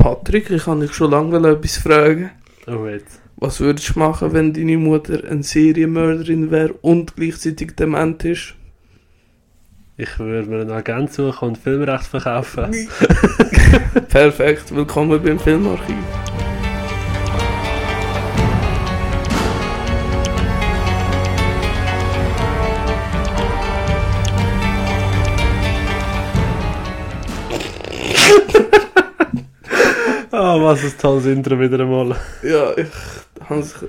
Patrick, ich kann dich schon lange etwas fragen. Oh, jetzt. Was würdest du machen, wenn deine Mutter eine Serienmörderin wäre und gleichzeitig dement ist? Ich würde mir einen Agent suchen und Filmrecht verkaufen. Perfekt, willkommen beim Filmarchiv. Oh, was ein tolles Intro wieder einmal. Ja, ich,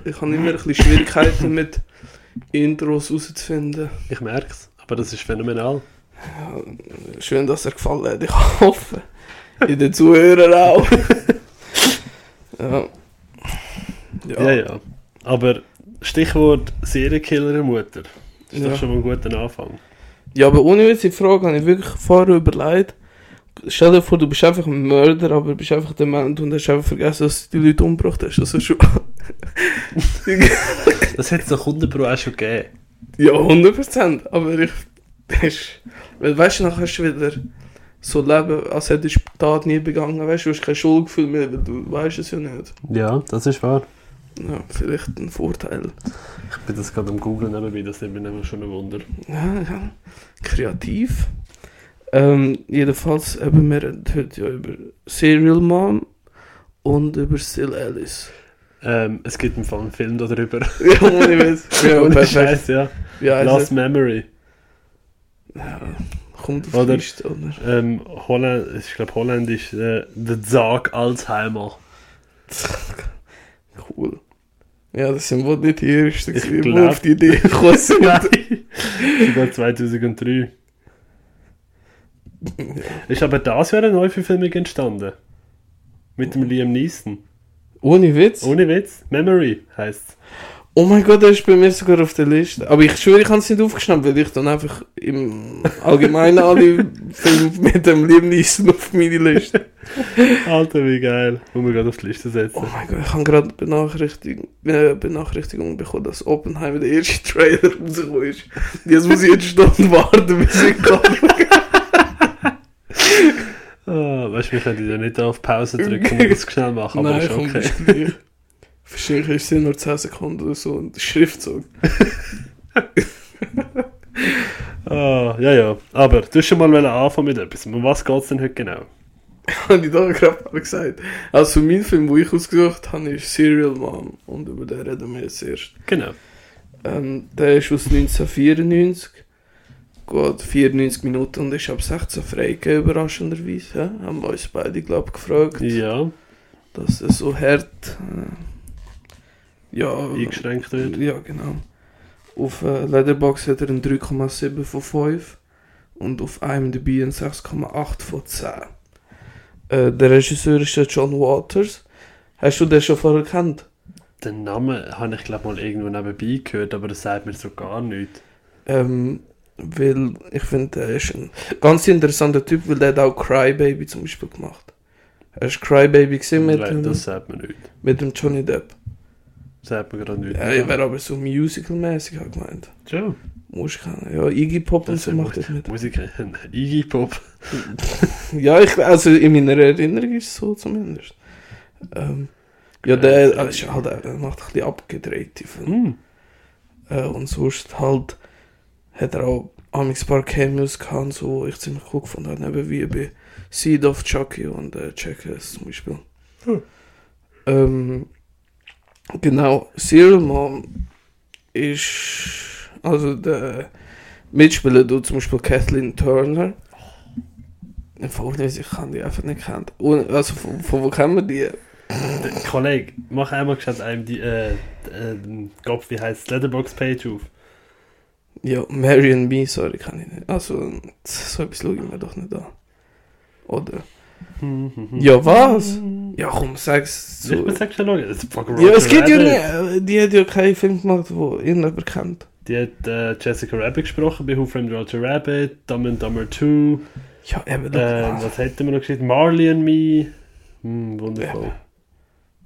ich habe immer ein bisschen Schwierigkeiten mit Intros herauszufinden. Ich merke es, aber das ist phänomenal. Ja, schön, dass er gefallen hat. Ich hoffe. In den Zuhörern auch. ja. Ja, ja. Aber Stichwort Serienkiller-Mutter. Das ist Ja. doch schon mal ein guter Anfang. Ja, aber ohne Witz, die Frage habe ich wirklich vorher überlegt. Stell dir vor, du bist einfach ein Mörder, aber bist einfach dement und hast einfach vergessen, dass du die Leute umgebracht hast. Also schon. Das hätte es doch 100 Pro auch schon gegeben. ja, 100%. Aber ich. Das ist, weil weißt du, nachher hast du wieder so leben, als hättest du die Tat nie begangen. Weißt du, du hast kein Schuldgefühl mehr, weil du weißt es ja nicht. Ja, das ist wahr. Ja, vielleicht ein Vorteil. Ich bin das gerade am Googlen nebenbei, das nimmt mich nämlich schon ein Wunder. Ja, ja. Kreativ. Ähm, jedenfalls haben wir heute ja über Serial Mom und über Still Alice. Ähm, es gibt im Fall einen Film darüber. ja, ohne Witz. Ja, Ohne. Scheiß, ja. Ja, also, Last Memory. ja, kommt auf Oder- die Liste, oder? Ähm, Holland, ich glaube Holländisch, äh, The Zag Alzheimer. Cool. Ja, das sind wohl nicht die ersten, die auf die Idee gekommen sind. Sogar 2003. Ist aber das Jahr eine Neuverfilmung entstanden. Mit dem Liam Neeson. Ohne Witz? Ohne Witz. Memory heisst Oh mein Gott, der ist bei mir sogar auf der Liste. Aber ich schwöre, ich habe es nicht aufgeschnappt, weil ich dann einfach im Allgemeinen alle Filme mit dem Liam Neeson auf meine Liste. Alter, wie geil. Muss man gerade auf die Liste setzen. Oh mein Gott, ich habe gerade Benachrichtigung, äh, Benachrichtigung bekommen, dass Oppenheimer der erste Trailer rausgekommen ist. Jetzt muss ich jetzt Stunden warten, bis ich kann. Ah, weißt du, wir können ja nicht auf Pause drücken und das schnell machen, aber Nein, ist komm, okay. gleich. Wahrscheinlich ist es nur 10 Sekunden oder so und Schriftzug. Ah, ja, ja. Aber du hast schon mal anfangen mit etwas. Um was geht es denn heute genau? habe ich da gerade gesagt. Also mein Film, den ich ausgesucht habe, ist Serial Mom und über den reden wir jetzt erst. Genau. Ähm, der ist aus 1994. Geht 94 Minuten und ist ab 16 freigegeben, überraschenderweise. Ja? Haben wir uns beide, glaube ich, gefragt, Ja, dass es so hart äh, ja, eingeschränkt wird. ja, genau. Auf äh, Letterboxd hat er einen 3,7 von 5 und auf IMDb einen 6,8 von 10. Äh, der Regisseur ist der John Waters. Hast du den schon vorher gekannt? Den Namen habe ich glaube mal irgendwo nebenbei gehört, aber das sagt mir so gar nichts. Ähm, weil ich finde, er ist ein ganz interessanter Typ, weil der hat auch Crybaby zum Beispiel gemacht. Hast du Crybaby gesehen mit, Nein, dem, das sagt mir nichts. mit dem Johnny Depp? Das sagt mir gerade nichts. Ja, ich wäre aber so musical-mäßig halt gemeint. Schon. Muss ich. Ja, Iggy Pop und so ist macht das mit. Musik, Iggy Pop. Ja, ich, also in meiner Erinnerung ist es so zumindest. Ähm, ja, der äh, ist halt, er macht ein bisschen abgedrehte Filme. Hm. Äh, und sonst halt hat er auch amigs ein paar Cameos gehabt, so, wo ich ziemlich cool gefunden habe, eben wie bei Seed of Chucky und äh, Jackass zum Beispiel. Hm. Ähm, genau, Serial Mom ist, also der Mitspieler tut zum Beispiel Kathleen Turner. Vorlesen, ich kann die einfach nicht kennen. Und, also von, von wo kennen wir die? Kollege, mach einmal gescheit einem die, äh, äh, Kopf, wie heißt Letterbox-Page auf. Ja, Mary and Me, sorry, kann ich nicht. Also, so etwas schaue ich mir doch nicht an. Oder? Ja, was? Ja, komm, sag's Ich so. bin sag schon noch, das ist fucking Ja, es geht ja nicht. Die hat ja keinen Film gemacht, wo irgendjemand kennt. Die hat äh, Jessica Rabbit gesprochen bei Who Framed Roger Rabbit, Dumb and Dumber 2. Ja, eben. Ähm, doch. was hätten wir noch geschrieben? Marley and Me. Hm, wundervoll.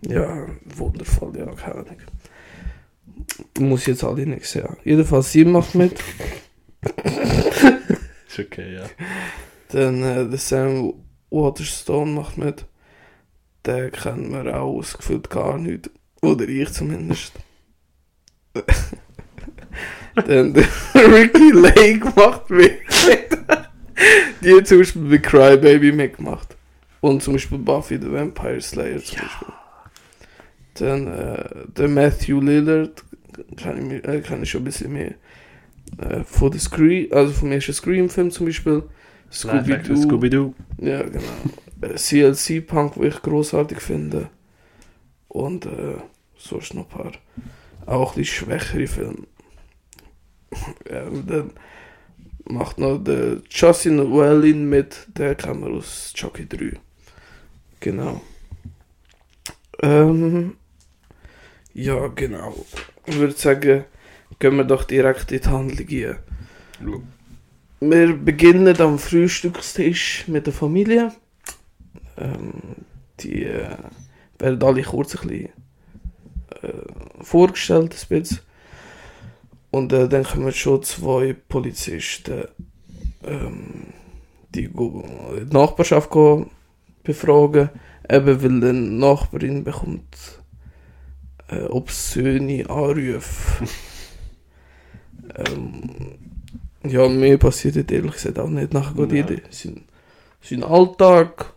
Ja, wundervoll, ja, keine Ahnung. Muss ich jetzt alle nicht sehen. Jedenfalls, sie macht mit. Ist okay, ja. Dann äh, der Sam Waterstone macht mit. den kennen wir auch ausgefüllt gar nicht. Oder ich zumindest. Dann der Ricky Lake macht mit. Die hat zum Beispiel bei Crybaby mitgemacht. Und zum Beispiel Buffy the Vampire Slayer zum Beispiel. Dann äh, der Matthew Lillard, kann ich, äh, kann ich schon ein bisschen mehr. Äh, von der Scream, also vom ersten Scream-Film zum Beispiel. Scooby-Doo. Scooby-Doo. Ja, genau. Äh, CLC Punk, wo ich großartig finde. Und äh, sonst noch ein paar auch bisschen schwächere Filme. ja, dann macht noch der Justin Wellin mit, der kam aus Chucky 3. Genau. Ähm, ja, genau. Ich würde sagen, gehen wir doch direkt in die Handlung gehen. Wir beginnen am Frühstückstisch mit der Familie. Ähm, die äh, werden alle kurz ein bisschen äh, vorgestellt, ein bisschen. Und äh, dann kommen schon zwei Polizisten, ähm, die die Nachbarschaft befragen, eben weil eine Nachbarin bekommt äh, obszöne Anrufe. ähm, ja, mehr passiert dort ehrlich gesagt auch nicht. Nachher geht jeder sein, sein Alltag.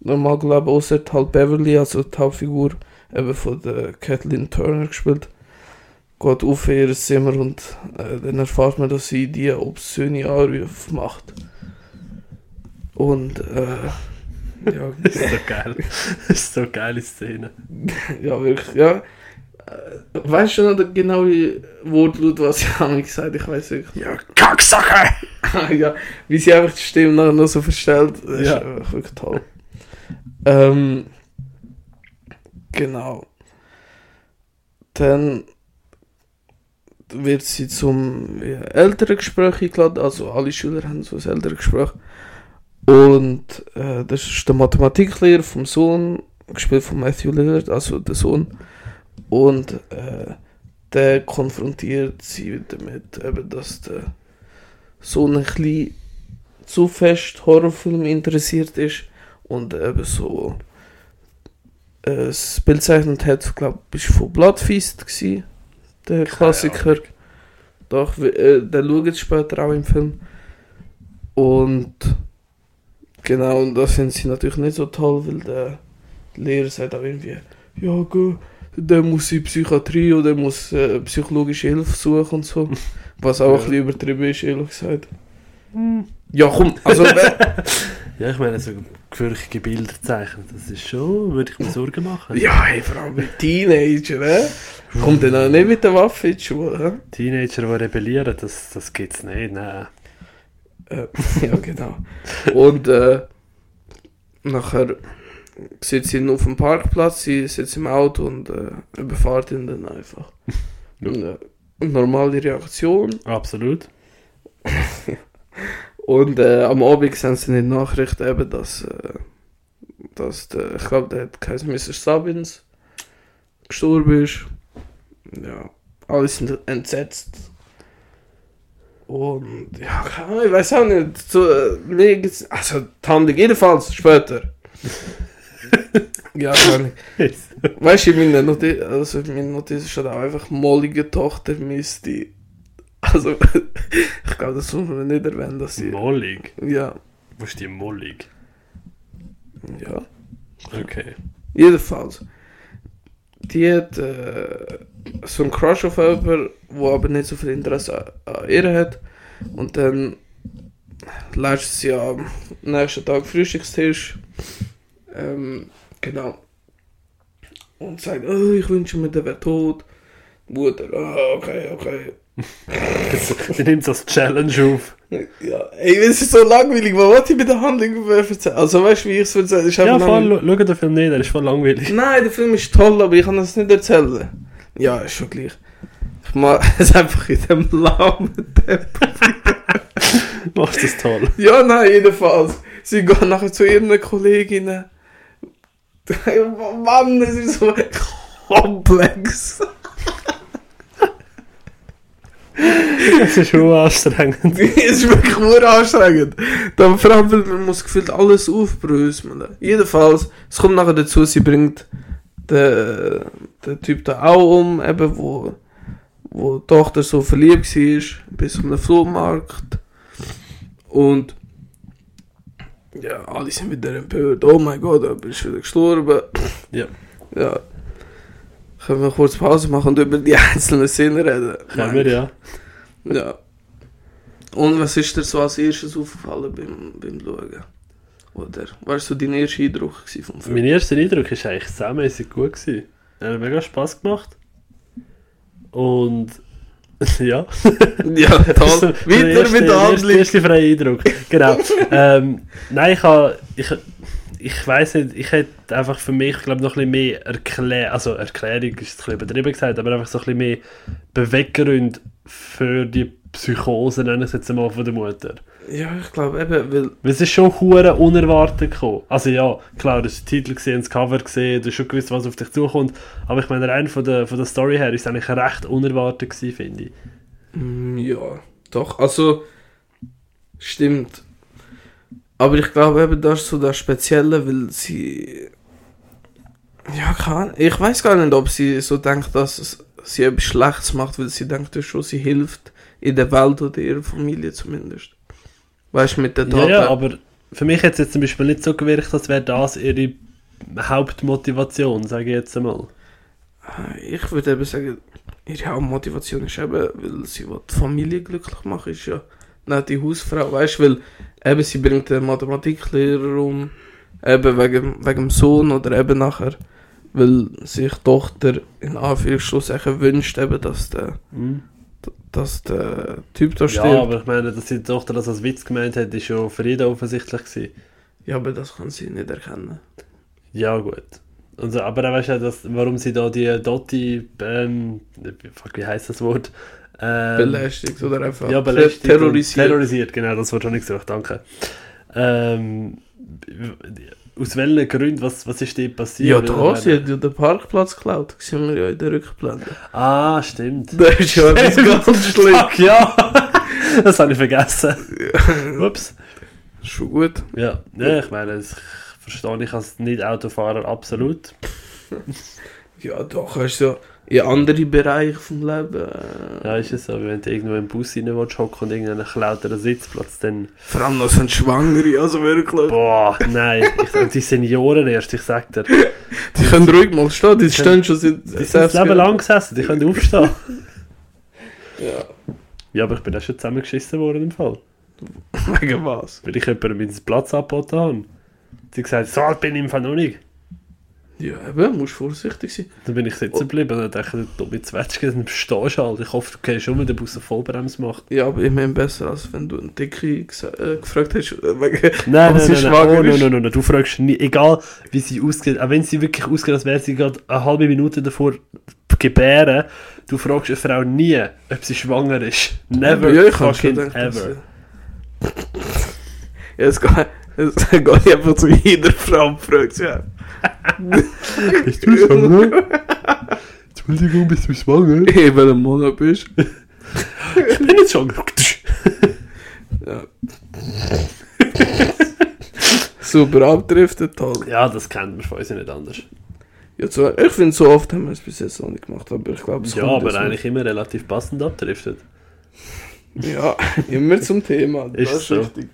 Normal glaube ich, außer halt Beverly, also die Hauptfigur, eben von der Kathleen Turner gespielt, geht auf in ihr Zimmer und äh, dann erfährt man, dass sie die obszöne Anrufe macht. Und, äh, ja, Das ist so geil. Das ist so eine geile Szene. ja, wirklich, ja. Äh, Weißt du noch genau die Wortlaut, was sie haben gesagt? Ich weiß wirklich nicht. Ja, Kacksache! ja, wie sie einfach die Stimme nachher noch so verstellt, das Ja. ist wirklich toll. Ähm, genau. Dann wird sie zum ja, Elterngespräch eingeladen, also alle Schüler haben so ein Elterngespräch. Und äh, das ist der Mathematiklehrer vom Sohn, gespielt von Matthew Lillard, also der Sohn. Und äh, der konfrontiert sie damit, eben, dass der Sohn ein bisschen zu fest Horrorfilm interessiert ist und eben so äh, das Bild zeichnet hat, glaube ich, von Bloodfeast gsi, der Klassiker. Doch, äh, der schaut später auch im Film. Und genau, und das finden sie natürlich nicht so toll, weil der Lehrer sagt auch irgendwie, ja, go, der muss in die Psychiatrie oder der muss äh, psychologische Hilfe suchen und so. Was auch ein Ja. bisschen übertrieben ist, ehrlich gesagt. Ja, komm, also Ja, ich meine, so gefürchtete Bilder zeichnen, das ist schon, würde ich mir Sorgen machen. Ja, hey, vor allem mit Teenager, ne? Kommt dann auch nicht mit der Waffe in die Schule, hä? Teenager, die rebellieren, das, das gibt es nicht, nein. Äh, ja, genau. Und äh, nachher sitzt sie auf dem Parkplatz, sie sitzt im Auto und äh, überfahrt ihn dann einfach. Ja. Und, äh, normale Reaktion. Absolut. Und äh, am Abend sehen sie in den Nachrichten eben, dass, äh, dass der, ich glaube, der hat geheißen Mr. Sabins gestorben ist. Ja, alle sind entsetzt. Und ja, ich weiß auch nicht. So, äh, mir geht's, also die Handlung jedenfalls später. ja, keine Ahnung. Weißt du, in meiner Notiz, also in meiner Notiz steht auch einfach mollige Tochter Misty. Also, ich glaube, das muss man nicht erwähnen, dass sie. Mollig. Ja, Wo ist die Mollig? ja. Okay. Jedenfalls. Hat äh, so einen Crush auf jemanden, der aber nicht so viel Interesse an, ihr hat. Und dann lässt sie am nächsten Tag Frühstückstisch. Ähm, genau. Und sagt, oh, ich wünsche mir, der wäre tot. Mutter, oh, okay, okay. Die nimmt das Challenge auf. Ja, ey, es ist so langweilig, was wollte ich mit der Handlung erzählen? Also weißt du, wie ich es erzähle? Ist Ja, voll, schau den Film nicht, der ist voll langweilig. Nein, der Film ist toll, aber ich kann das nicht erzählen. Ja, ist schon gleich. Ich mag es einfach in dem lahmen Tempo. Machst das toll. Ja, nein, jedenfalls. Sie gehen nachher zu ihren Kolleginnen. Mann, es ist so komplex. Das ist schon anstrengend. es ist wirklich nur anstrengend. Dann vor allem, weil man muss gefühlt alles aufbröseln. Jedenfalls, es kommt nachher dazu, sie bringt den, den Typ da auch um, eben, wo, wo die Tochter so verliebt war, bis einen Flohmarkt. Und ja, alle sind wieder empört. Oh mein Gott, er ist wieder gestorben. Ja. Ja. Können wir kurz Pause machen und über die einzelnen Szenen reden? Können wir, ja. Ja. Und was ist dir so als erstes aufgefallen beim, beim Schauen? Oder was war so dein erster Eindruck vom Film? Mein erster Eindruck war eigentlich saumässig gut. Gewesen. Er hat mega Spass gemacht. Und ja. Ja, toll. Weiter mit der Handlung. erste freie Eindruck. Genau. ähm, nein, ich habe. Ich, ich weiß nicht, ich hätte einfach für mich, glaube noch ein bisschen mehr Erklärung, also Erklärung ist ein bisschen übertrieben gesagt, aber einfach so ein bisschen mehr Beweggrund für die Psychose, nenne ich es jetzt mal, von der Mutter. Ja, ich glaube eben, weil... Weil es ist schon hure unerwartet gekommen. Also ja, klar, du hast den Titel gesehen, das Cover gesehen, du hast schon gewusst, was auf dich zukommt, aber ich meine, rein von der, von der Story her ist es eigentlich recht unerwartet gewesen, finde ich. Mm, Ja, doch, also... Stimmt. Aber ich glaube eben, das ist so das Spezielle, weil sie... Ja, kann Ich weiß gar nicht, ob sie so denkt, dass sie etwas Schlechtes macht, weil sie denkt ja schon, sie hilft in der Welt oder ihrer Familie zumindest. Weißt du, mit der Ja, Tat. ja, aber für mich hat es jetzt zum Beispiel nicht so gewirkt, als wäre das ihre Hauptmotivation, sage ich jetzt einmal. Ich würde eben sagen, ihre Hauptmotivation ist eben, weil sie die Familie glücklich machen, ist ja nicht die Hausfrau, weißt du, weil eben sie bringt den Mathematiklehrer um, eben wegen, wegen dem Sohn oder eben nachher, weil sich die Tochter in Anführungsschlusszeichen wünscht eben, dass der, dass der Typ da Ja, stirbt. aber ich meine, dass die Tochter das als Witz gemeint hat, ist schon für jeden offensichtlich gewesen. Ja, aber das kann sie nicht erkennen. Ja, gut. Also, aber dann weißt du ja, dass, warum sie da die Dotti, ähm, fuck, wie heißt das Wort? Ähm, Belästigt oder einfach Ja, belästigt. terrorisiert. Terrorisiert, genau, das Wort habe ich gesucht, danke. Ähm, aus welchen Gründen, was, was ist dir passiert? ja, da, sie hat ja den Parkplatz geklaut, das sehen wir ja in der Rückblende. Ah, stimmt. Das ist ja etwas ganz schlimm. Fuck, ja! das habe ich vergessen. Ups. Schon gut. Ja, ja ich meine, das verstehe ich als Nicht-Autofahrer absolut. Ja, doch, hast du ja in andere Bereiche vom Leben. Ja, ist es so, wenn du irgendwo im Bus rein willst, hocken und irgendeinen klaut dir einen Sitzplatz, dann... Vor allem noch sind Schwangere, also wirklich. Boah, nein, ich, und die Senioren erst, ich sag dir. Die können ruhig mal stehen, die stehen schon seit Die sind das Leben lang gesessen, die können aufstehen. Ja, Ja, aber ich bin auch schon zusammengeschissen worden im Fall. wegen was? Weil ich jemandem meinen Platz angeboten habe. Sie gesagt, so alt bin ich im Fall noch nicht. Ja, eben, musst vorsichtig sein. Dann bin ich sitzen geblieben und dachte, du dumme Zwetschge, dann stehst du halt. Ich hoffe, du gehst schon, wenn der Bus eine Vollbremse macht. Ja, aber immerhin besser, als wenn du einen Dicke äh, gefragt hast, äh, wegen, Nein, nein, sie nein, nein. schwanger Oh, nein, nein, nein, nein. Du fragst nie, egal wie sie aussieht, auch wenn sie wirklich aussieht, als wäre sie gerade eine halbe Minute davor gebären, du fragst eine Frau nie, ob sie schwanger ist. Never ja, ich fucking gedacht, ever. Ja, es geht, es geht einfach zu jeder Frau und fragt sie, ja. Bist du schwanger? Entschuldigung, bist du schwanger? In welchem Monat bist du? Ich bin nicht schwanger. Ja. Super abdriftet, toll. Ja, das kennt man von uns ja nicht anders. Ja, so, ich finde, so oft haben wir es bis jetzt noch nicht gemacht, aber ich glaube, es Ja, aber jetzt eigentlich immer relativ passend abdriftet. Ja, immer zum Thema. Das Ist so. richtig.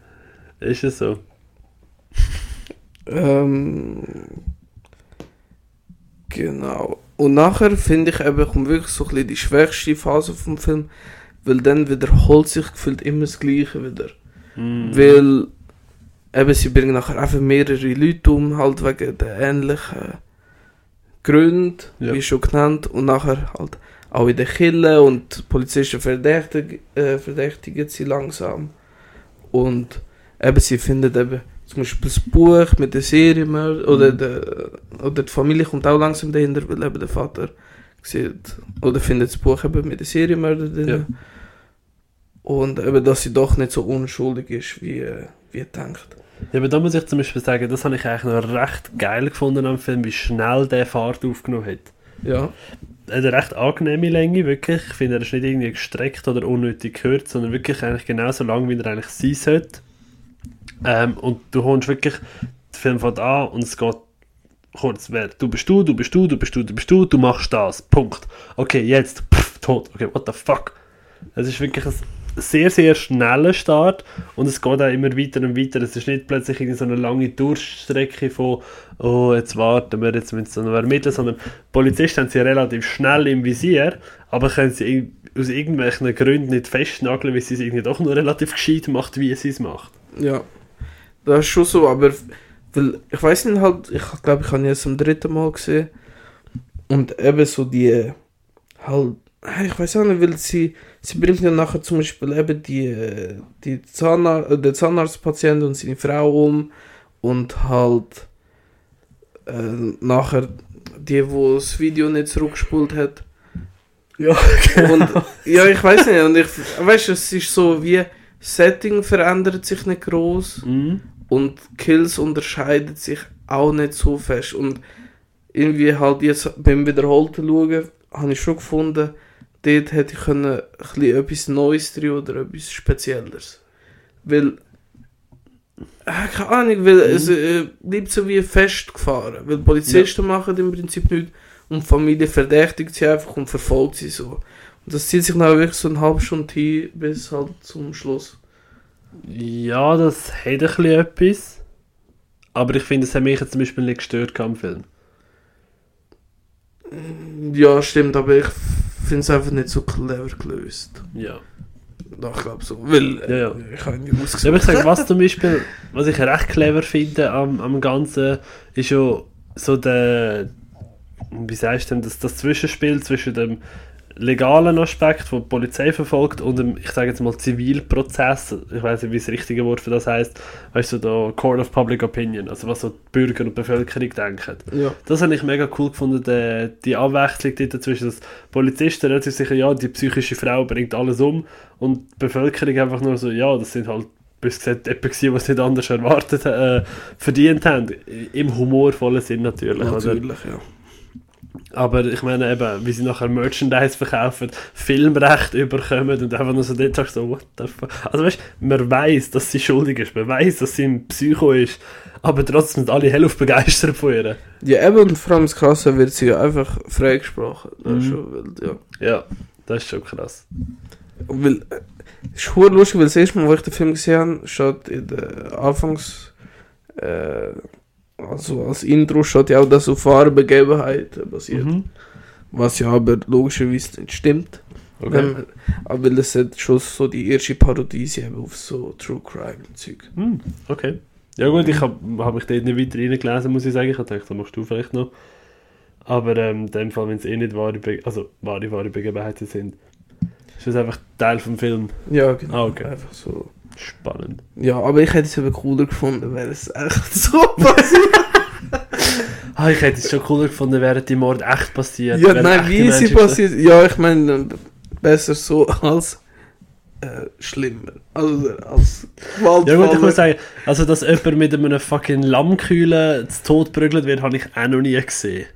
Ist es so? Ähm, genau. Und nachher finde ich eben, kommt wirklich so ein bisschen die schwächste Phase vom Film, weil dann wiederholt sich gefühlt immer das Gleiche wieder. Mm. Weil eben sie bringen nachher einfach mehrere Leute um, halt wegen der ähnlichen Gründen, Ja. wie schon genannt, und nachher halt auch in der Kille und die Polizisten verdächtig, äh, verdächtigen sie langsam. Und eben sie finden eben zum Beispiel das Buch mit der Serienmörder, oder, Mhm. der, oder die Familie kommt auch langsam dahinter, weil eben der Vater sieht, oder findet das Buch eben mit der Serienmörder drin. Ja. Und eben, dass sie doch nicht so unschuldig ist, wie, wie denkt. Ja, aber da muss ich zum Beispiel sagen, das habe ich eigentlich noch recht geil gefunden am Film, wie schnell der Fahrt aufgenommen hat. Ja. hat eine recht angenehme Länge, wirklich. Ich finde, er ist nicht irgendwie gestreckt oder unnötig gehört, sondern wirklich eigentlich genauso lang, wie er eigentlich sein sollte. Ähm, und du holst wirklich den Film von an und es geht kurz, wer, du bist du, du bist du, du bist du, du bist du, du machst das, Punkt. Okay, jetzt, pff, tot, okay, what the fuck. Es ist wirklich ein sehr, sehr schneller Start und es geht auch immer weiter und weiter. Es ist nicht plötzlich so eine lange Durchstrecke von, oh, jetzt warten wir, jetzt müssen wir noch ermitteln, sondern Polizisten haben sie relativ schnell im Visier, aber können sie aus irgendwelchen Gründen nicht festnageln, weil sie es irgendwie doch noch relativ gescheit macht, wie sie es macht. Ja, das ist schon so, aber weil, ich weiß nicht halt, ich glaube, ich habe ihn jetzt zum dritten Mal gesehen und eben so die halt, ich weiß auch nicht, weil sie, sie bringt ja nachher zum Beispiel eben die, die Zahnarzt, äh, den Zahnarztpatienten und seine Frau um und halt äh, nachher die, wo das Video nicht zurückgespult hat. Ja, Und ja, ich weiß nicht, und ich weißt, es ist so wie Setting verändert sich nicht groß Mhm. Und Kills unterscheiden sich auch nicht so fest. Und irgendwie halt jetzt beim wiederholten Schauen habe ich schon gefunden, dort hätte ich können ein etwas Neues drin oder etwas Spezielleres. Weil, äh, keine Ahnung, weil es äh, bleibt so wie festgefahren. Weil Polizisten machen im Prinzip nichts und die Familie verdächtigt sie einfach und verfolgt sie so. Und das zieht sich dann wirklich so eine halbe Stunde hin bis halt zum Schluss. Ja, das hat ein bisschen etwas. Aber ich finde, es hat mich jetzt zum Beispiel nicht gestört am Film. Ja, stimmt, aber ich finde es einfach nicht so clever gelöst. Ja. Doch, ich glaube so. Weil äh, Ja, ja. ich habe Ja, ausgesucht. aber ich sage, was zum Beispiel, was ich recht clever finde am, am Ganzen, ist ja so der, wie sagst du denn, das, das Zwischenspiel zwischen dem legalen Aspekt, wo die Polizei verfolgt, und dem, ich sage jetzt mal, Zivilprozess, ich weiß nicht, wie das richtige Wort für das heißt, weißt du, da Court of Public Opinion, also was so die Bürger und die Bevölkerung denken. Ja, Das habe ich mega cool gefunden, die, die Abwechslung dort dazwischen, dass Polizisten relativ sicher, ja, die psychische Frau bringt alles um und die Bevölkerung einfach nur so, ja, das sind halt bis gesagt jemand gewesen, was nicht anders erwartet, äh, verdient haben. Im humorvollen Sinn natürlich, Oder? natürlich, ja. Aber ich meine eben, wie sie nachher Merchandise verkaufen, Filmrecht überkommen und einfach nur so dort sagst so, what the fuck. Also weißt du, man weiß, dass sie schuldig ist, man weiß, dass sie ein Psycho ist, aber trotzdem sind alle hell auf begeistert von ihr. Ja, eben, und vor allem das Krasse wird sie ja einfach freigesprochen. Das ist Mhm. schon wild, ja. Ja, das ist schon krass. Weil, es ist lustig, weil das erste Mal, wo ich den Film gesehen habe, steht in der Anfangs, äh, also als Intro steht ja auch, dass auf wahren Begebenheiten basiert. Mhm. Was ja aber logischerweise nicht stimmt. Okay. Man, aber das hat schon so die erste Parodie auf so True Crime und Zeug. Hm, okay. Ja gut, ich habe hab mich dort nicht weiter reingelesen, muss ich sagen. Ich dachte, das machst du vielleicht noch. Aber ähm, in dem Fall, wenn es eh nicht wahre, Be also wahre, wahre Begebenheiten sind, ist das einfach Teil vom Film. Ja, genau. Ah, okay. Einfach so. Spannend. Ja, aber ich hätte es eben cooler gefunden, wäre es echt so passiert. Ah, ich hätte es schon cooler gefunden, wären die Mord echt passiert. ja, nein, wie sie Menschen passiert. Ja, ich meine, besser so als äh, schlimmer. Also als gestorben. Ja gut, ich muss sagen, also dass jemand mit einem fucking Lammkühlen zu Tod prügelt wird, habe ich auch noch nie gesehen.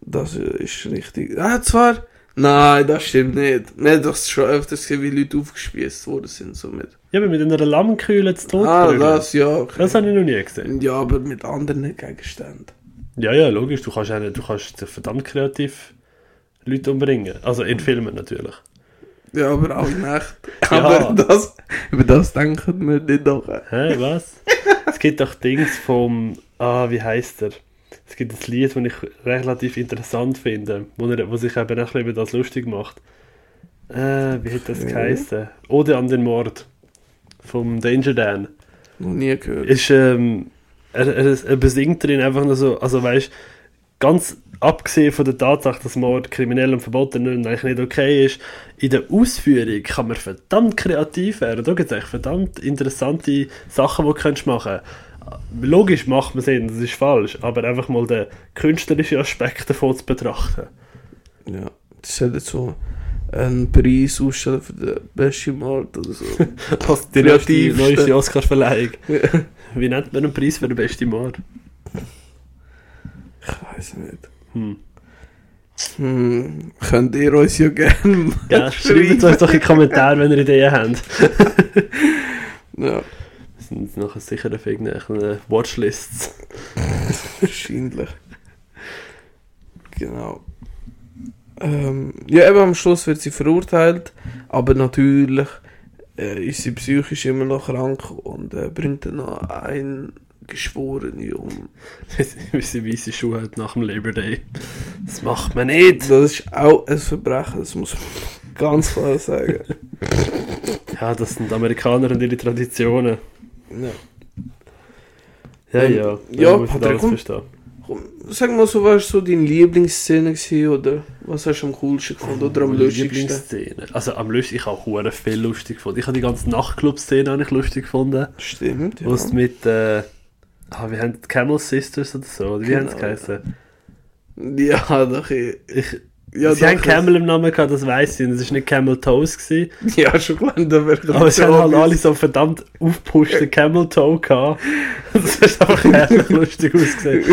Das ist richtig. Ah, zwar. Nein, das stimmt nicht. Wir haben doch schon öfters gesehen, wie Leute aufgespießt worden sind. So mit. Ja, aber mit einer Lammkühle zu Tod Ah, das, ja. Okay. Das habe ich noch nie gesehen. Ja, aber mit anderen Gegenständen. Ja, ja, logisch. Du kannst, nicht, du kannst verdammt kreativ Leute umbringen. Also in Filmen natürlich. Ja, aber auch in echt. Ja. Aber das, über das denken wir nicht nach. Hä, was? es gibt doch Dings vom. Ah, wie heißt er? Es gibt ein Lied, das ich relativ interessant finde, wo, er, wo sich eben auch über das lustig macht. Äh, wie hat das geheißen? Ode an den Mord. Vom Danger Dan. Noch nie gehört. Ist, ähm, er, er, besingt drin einfach nur so, also weißt ganz abgesehen von der Tatsache, dass Mord kriminell und verboten und eigentlich nicht okay ist, in der Ausführung kann man verdammt kreativ werden. Da gibt es verdammt interessante Sachen, die du machen Logisch macht man Sinn, das ist falsch, aber einfach mal den künstlerischen Aspekt davon zu betrachten. Ja, das hat jetzt so einen Preis ausstellen für den besten Mord oder so. Als die neueste, neueste Oscar-Verleihung. Wie nennt man einen Preis für den besten Mord? ich weiß nicht. Hm. Hm, könnt ihr uns ja gerne Ja, schreibt uns doch in die Kommentare, wenn ihr Ideen habt. Ja, Das sind nachher sicher auf irgendwelchen Watchlists. wahrscheinlich. Genau. Ähm, ja, eben am Schluss wird sie verurteilt, aber natürlich äh, ist sie psychisch immer noch krank und äh, bringt dann noch ein Geschworene um. Wie sie weiße Schuhe hat nach dem Labor Day. Das macht man nicht. Das ist auch ein Verbrechen, das muss man ganz klar sagen. Ja, das sind Amerikaner und ihre Traditionen. Ja. Ja, Ähm, ja. ja, nicht Patrick, Sag mal so, was so deine Lieblingsszene gewesen, oder was hast du am coolsten gefunden oder am lustigsten? Lieblingsszene. Also am lustigsten, ich habe hure viel lustig gefunden. Ich habe die ganze Nachtclub-Szene habe ich lustig gefunden. Stimmt, ja. Wo es mit, äh, ah, wie haben die Camel Sisters oder so, oder wie Genau, haben sie geheißen? Ja, doch, ich, Ich, ja, sie haben doch, Camel im Namen gehabt, das weiss ich, und es war nicht Camel Toes gewesen. Ja, schon gelernt, aber, Aber sie haben halt alle so verdammt aufgepushten Camel Toe gehabt. Das ist einfach herrlich lustig ausgesehen.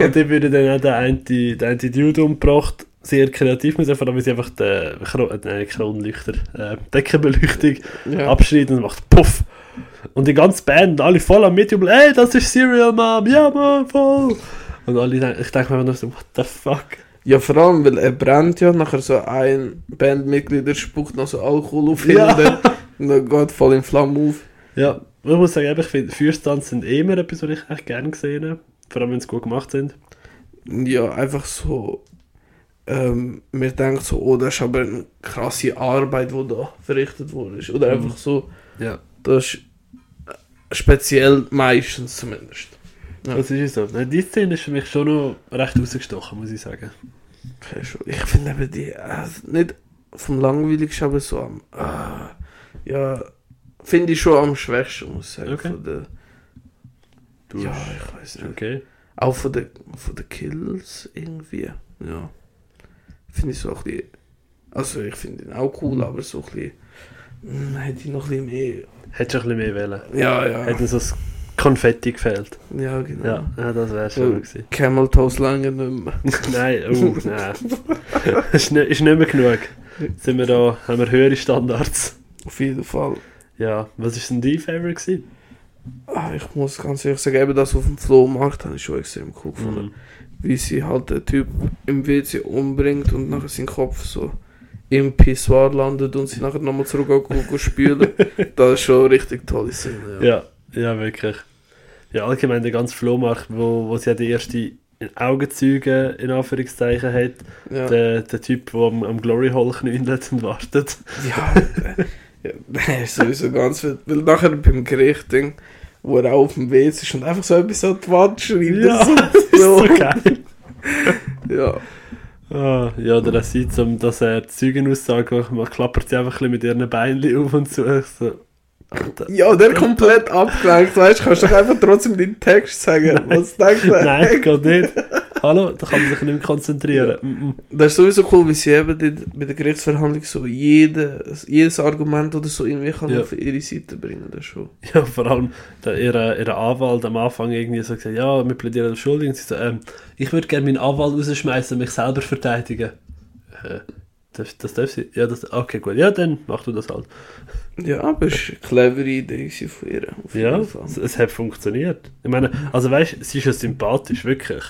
Und die würden dann auch den einen, den einen Dude umgebracht. Sehr kreativ muss ich vor allem, weil sie einfach den Kro äh, Kronleuchter, äh, Deckenbeleuchtung ja. abschneiden und macht Puff. Und die ganze Band, alle voll am Mitjubeln, ey, das ist Serial Mom, ja man, voll. Und alle, ich denke mir einfach nur so, what the fuck. Ja, vor allem, weil er brennt ja, nachher so ein Bandmitglied, der spuckt noch so Alkohol auf ihn Ja. und dann, und dann geht voll in Flammen auf. Ja, ich muss sagen, ich finde, Feuerstunts sind eh immer etwas, was ich echt gerne gesehen habe. Vor allem, wenn sie gut gemacht sind. Ja, einfach so, ähm, man denkt so, oh, das ist aber eine krasse Arbeit, die da verrichtet wurde. Oder Mhm. einfach so, Ja. das ist speziell meistens zumindest. Ja. Das ist so. Die Szene ist für mich schon noch recht rausgestochen, muss ich sagen. Ich finde eben die, äh, nicht vom langweiligsten, aber so am, ah, ja, finde ich schon am schwächsten, muss ich sagen. Okay. Von der, Du ja, ich weiß nicht. Okay. Auch von den von der Kills irgendwie, ja. Finde ich so ein bisschen, also ich finde ihn auch cool, aber so ein bisschen, hm, hätte ich noch ein bisschen mehr, Hättest du ein bisschen mehr wählen. ja, ja, Hätte so das Konfetti gefehlt. ja, genau. Ja, ja das wäre schon Ja. gewesen. Camel Toes lange nicht mehr. nein, oh, nein. ist, nicht, ist nicht mehr genug. Sind wir da, haben wir höhere Standards. Auf jeden Fall. Ja, was ist denn dein Favorite gewesen? Ah, ich muss ganz ehrlich sagen, eben das auf dem Flohmarkt habe ich schon extrem cool gefunden. Mhm. wie sie halt den Typ im WC umbringt und nachher sein Kopf so im Pissoir landet und sie nachher nochmal zurück spülen. das ist schon eine richtig tolle Szene. Ja. Ja, ja, wirklich. Ja, allgemein der ganze Flohmarkt, wo, wo sie ja die erste Augenzeuge in Anführungszeichen hat. Ja. Der, der Typ, der am, am Glory Hole knündelt und wartet. Ja, äh, ja, der ist sowieso ganz wild. Weil nachher beim Gericht, Ding, wo er auch auf dem WC ist und einfach so etwas an die Wand schreibt. Ja, das ist so, geil. ja. Ah, ja, oder er sieht, um, dass er die Zeugenaussage macht, klappert sie einfach ein mit ihren Beinen auf und zu. So. Ja, der komplett abgelenkt, weißt du, kannst du doch einfach trotzdem deinen Text sagen. Was denkst du? Nein, geht nicht. Hallo, da kann man sich nicht mehr konzentrieren. Das ist sowieso cool, wie sie eben bei der Gerichtsverhandlung so jede, jedes Argument oder so irgendwie kann Ja. auf ihre Seite bringen. Das schon. Ja, vor allem der, ihre, ihre Anwalt am Anfang irgendwie so gesagt, ja, wir plädieren auf Schuldig. Und sie so, ähm, ich würde gerne meinen Anwalt rausschmeißen und mich selber verteidigen. Äh, das, das darf sie? Ja, das, okay, gut. Ja, dann mach du das halt. Ja, aber es war eine clevere Idee von ihr. Ja, es, es hat funktioniert. Ich meine, also weißt du, sie ist ja sympathisch, wirklich.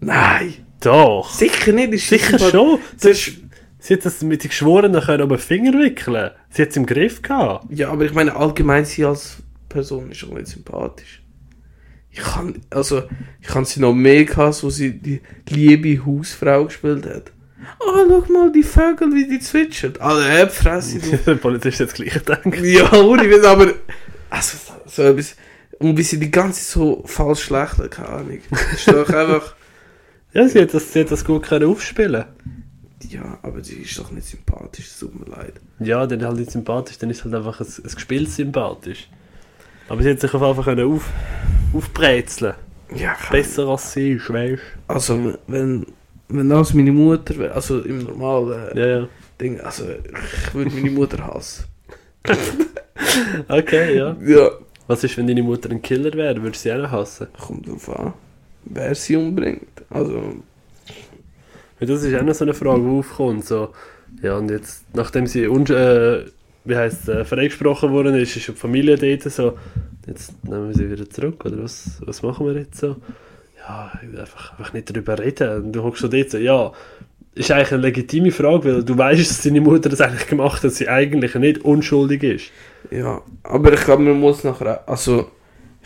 Nein! Doch. Sicher nicht! Ist sie Sicher schon. Das ist, Sie hat das mit den Geschworenen können um den Finger wickeln. Sie hat es im Griff gehabt. ja, aber ich meine, allgemein sie als Person ist schon nicht sympathisch. Ich kann, also, ich kann sie noch mehr gehabt, wo sie die liebe Hausfrau gespielt hat. Ah, schau mal, die Vögel, wie die zwitschern. Alle Äpfresse, du Der Polizist hat das gleiche gedacht. Ja, Witz, aber. Also, so etwas. Und wie sie die ganze Zeit so falsch lächeln, keine Ahnung. Das ist doch einfach. Ja, sie hat das, sie hat das gut können aufspielen Ja, aber sie ist doch nicht sympathisch, es tut mir leid. Ja, dann halt nicht sympathisch, dann ist halt einfach ein, ein Gespiel sympathisch. Aber sie hat sich auf jeden Fall können auf, aufbrezeln. Ja, Besser als sie ist, weißt Also, wenn, wenn das meine Mutter wäre, also im normalen Ja, ja. Ding, also ich würde meine Mutter hassen. Okay, ja. Ja, Was ist, wenn deine Mutter ein Killer wäre? Würdest du sie auch noch hassen? kommt drauf an, wer sie umbringt. Also, das ist auch noch so eine Frage, die aufkommt. So, ja, und jetzt, nachdem sie un äh, wie heisst, äh, freigesprochen worden ist, ist die Familie dort so, jetzt nehmen wir sie wieder zurück, oder was, was machen wir jetzt so? Ja, einfach, einfach nicht darüber reden. Und du hockst so dort ja, ist eigentlich eine legitime Frage, weil du weißt, dass deine Mutter das eigentlich gemacht hat, dass sie eigentlich nicht unschuldig ist. Ja, aber ich glaube, man muss nachher, also,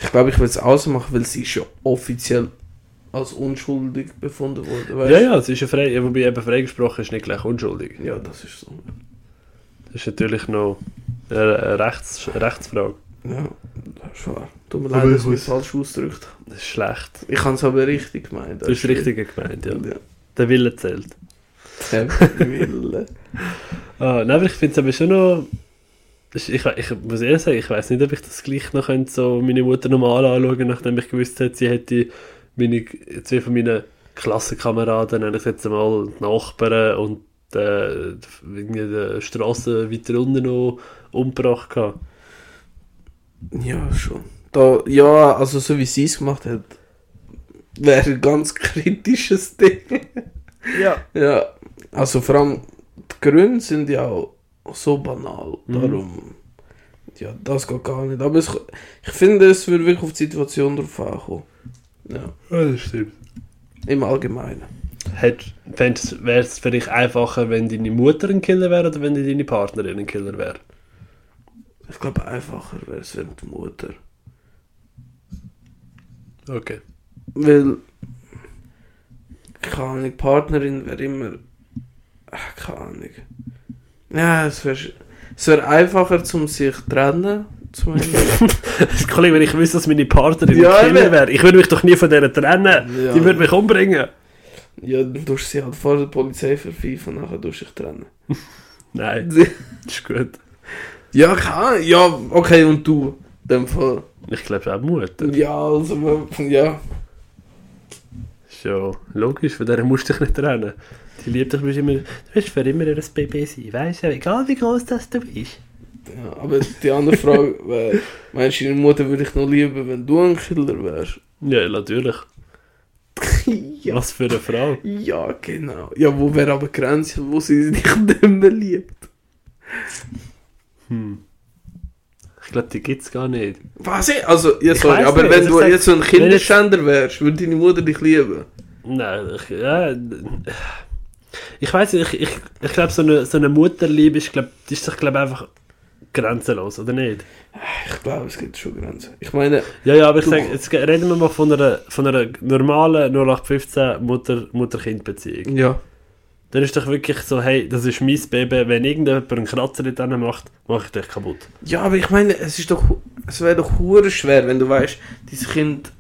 ich glaube, ich will es ausmachen, weil sie ist ja offiziell als unschuldig befunden worden. weißt Ja, ja, es ist ja frei, ja, wobei eben freigesprochen ist nicht gleich unschuldig. Ja, das ist so. Das ist natürlich noch eine eine Rechts, Rechtsfrage. Ja, das ist wahr. Tut mir leid, dass ich es falsch ausgedrückt. Das ist schlecht. Ich habe es aber richtig gemeint. Du hast das Richtige gemeint, ja. Ja. Der Wille zählt. Der Wille. Ah, nein, aber ich finde es aber schon noch... Ich, ich muss ehrlich sagen, ich weiß nicht, ob ich das gleich noch könnte, so meine Mutter normal anschauen nachdem ich gewusst hätte, sie hätte meine, zwei von meinen Klassenkameraden, nenne ich jetzt mal, die Nachbarn und äh, irgendwie die Straße weiter unten noch umgebracht gehabt. Ja, schon. Da, ja, also so wie sie es gemacht hat, wäre ein ganz kritisches Ding. Ja. ja, also vor allem die Gründe sind ja auch so banal. Mhm. Darum, ja, das geht gar nicht. Aber es, ich finde, es würde wirklich auf die Situation drauf ankommen. Ja, das stimmt. im Allgemeinen. Wäre es für dich einfacher, wenn deine Mutter ein Killer wäre oder wenn deine Partnerin ein Killer wäre? Ich glaube, einfacher wäre es, wenn die Mutter. Okay. Weil, keine Ahnung, Partnerin wäre immer. Ach, keine Ahnung. Ja, es wäre es wär einfacher, zum sich zu trennen. Zum. Kollege, wenn ich wüsste, dass meine Partnerin Ja, Killer eben. wäre, ich würde mich doch nie von der trennen. Ja. Die würde mich umbringen. ja, dann tust du sie halt vor der Polizei verpfeifen und nachher tust du dich trennen. Nein, das ist gut. Ja, kann, ja, okay, und du? In dem Fall. Ich glaube auch Mutter. Ja, also, ja. Ist ja logisch, von der musst du dich nicht trennen. Die liebt dich immer. Du wirst für immer ihr Baby sein, weißt du? Egal wie groß das du bist. ja. Aber die andere Frage wäre, meinst du, deine Mutter würde ich noch lieben, wenn du ein Killer wärst? Ja, natürlich. ja. Was für eine Frau. Ja, genau. Ja, wo wäre aber Grenze, wo sie dich nicht mehr liebt? Hm. Ich glaube, die gibt es gar nicht. Was? ich- Also, ja, sorry, aber nicht, wenn also du jetzt so ein wenn Kinderschänder wärst, würde deine Mutter dich lieben? Nein, ich, ja, ich weiß nicht, ich, ich, ich glaube, so eine, so eine Mutterliebe ist, glaub, die ist doch glaub, einfach grenzenlos, oder nicht? Ich glaube, es gibt schon Grenzen. Ich meine, Ja, ja, aber ich sage, jetzt reden wir mal von einer, von einer normalen 0815 Mutter- Mutter-Kind-Beziehung. ja. Dann ist doch wirklich so, hey, das ist mein Baby, wenn irgendjemand einen Kratzer in denen macht, mache ich dich kaputt. Ja, aber ich meine, es ist doch, es wäre doch hure schwer, wenn du weißt, dieses Kind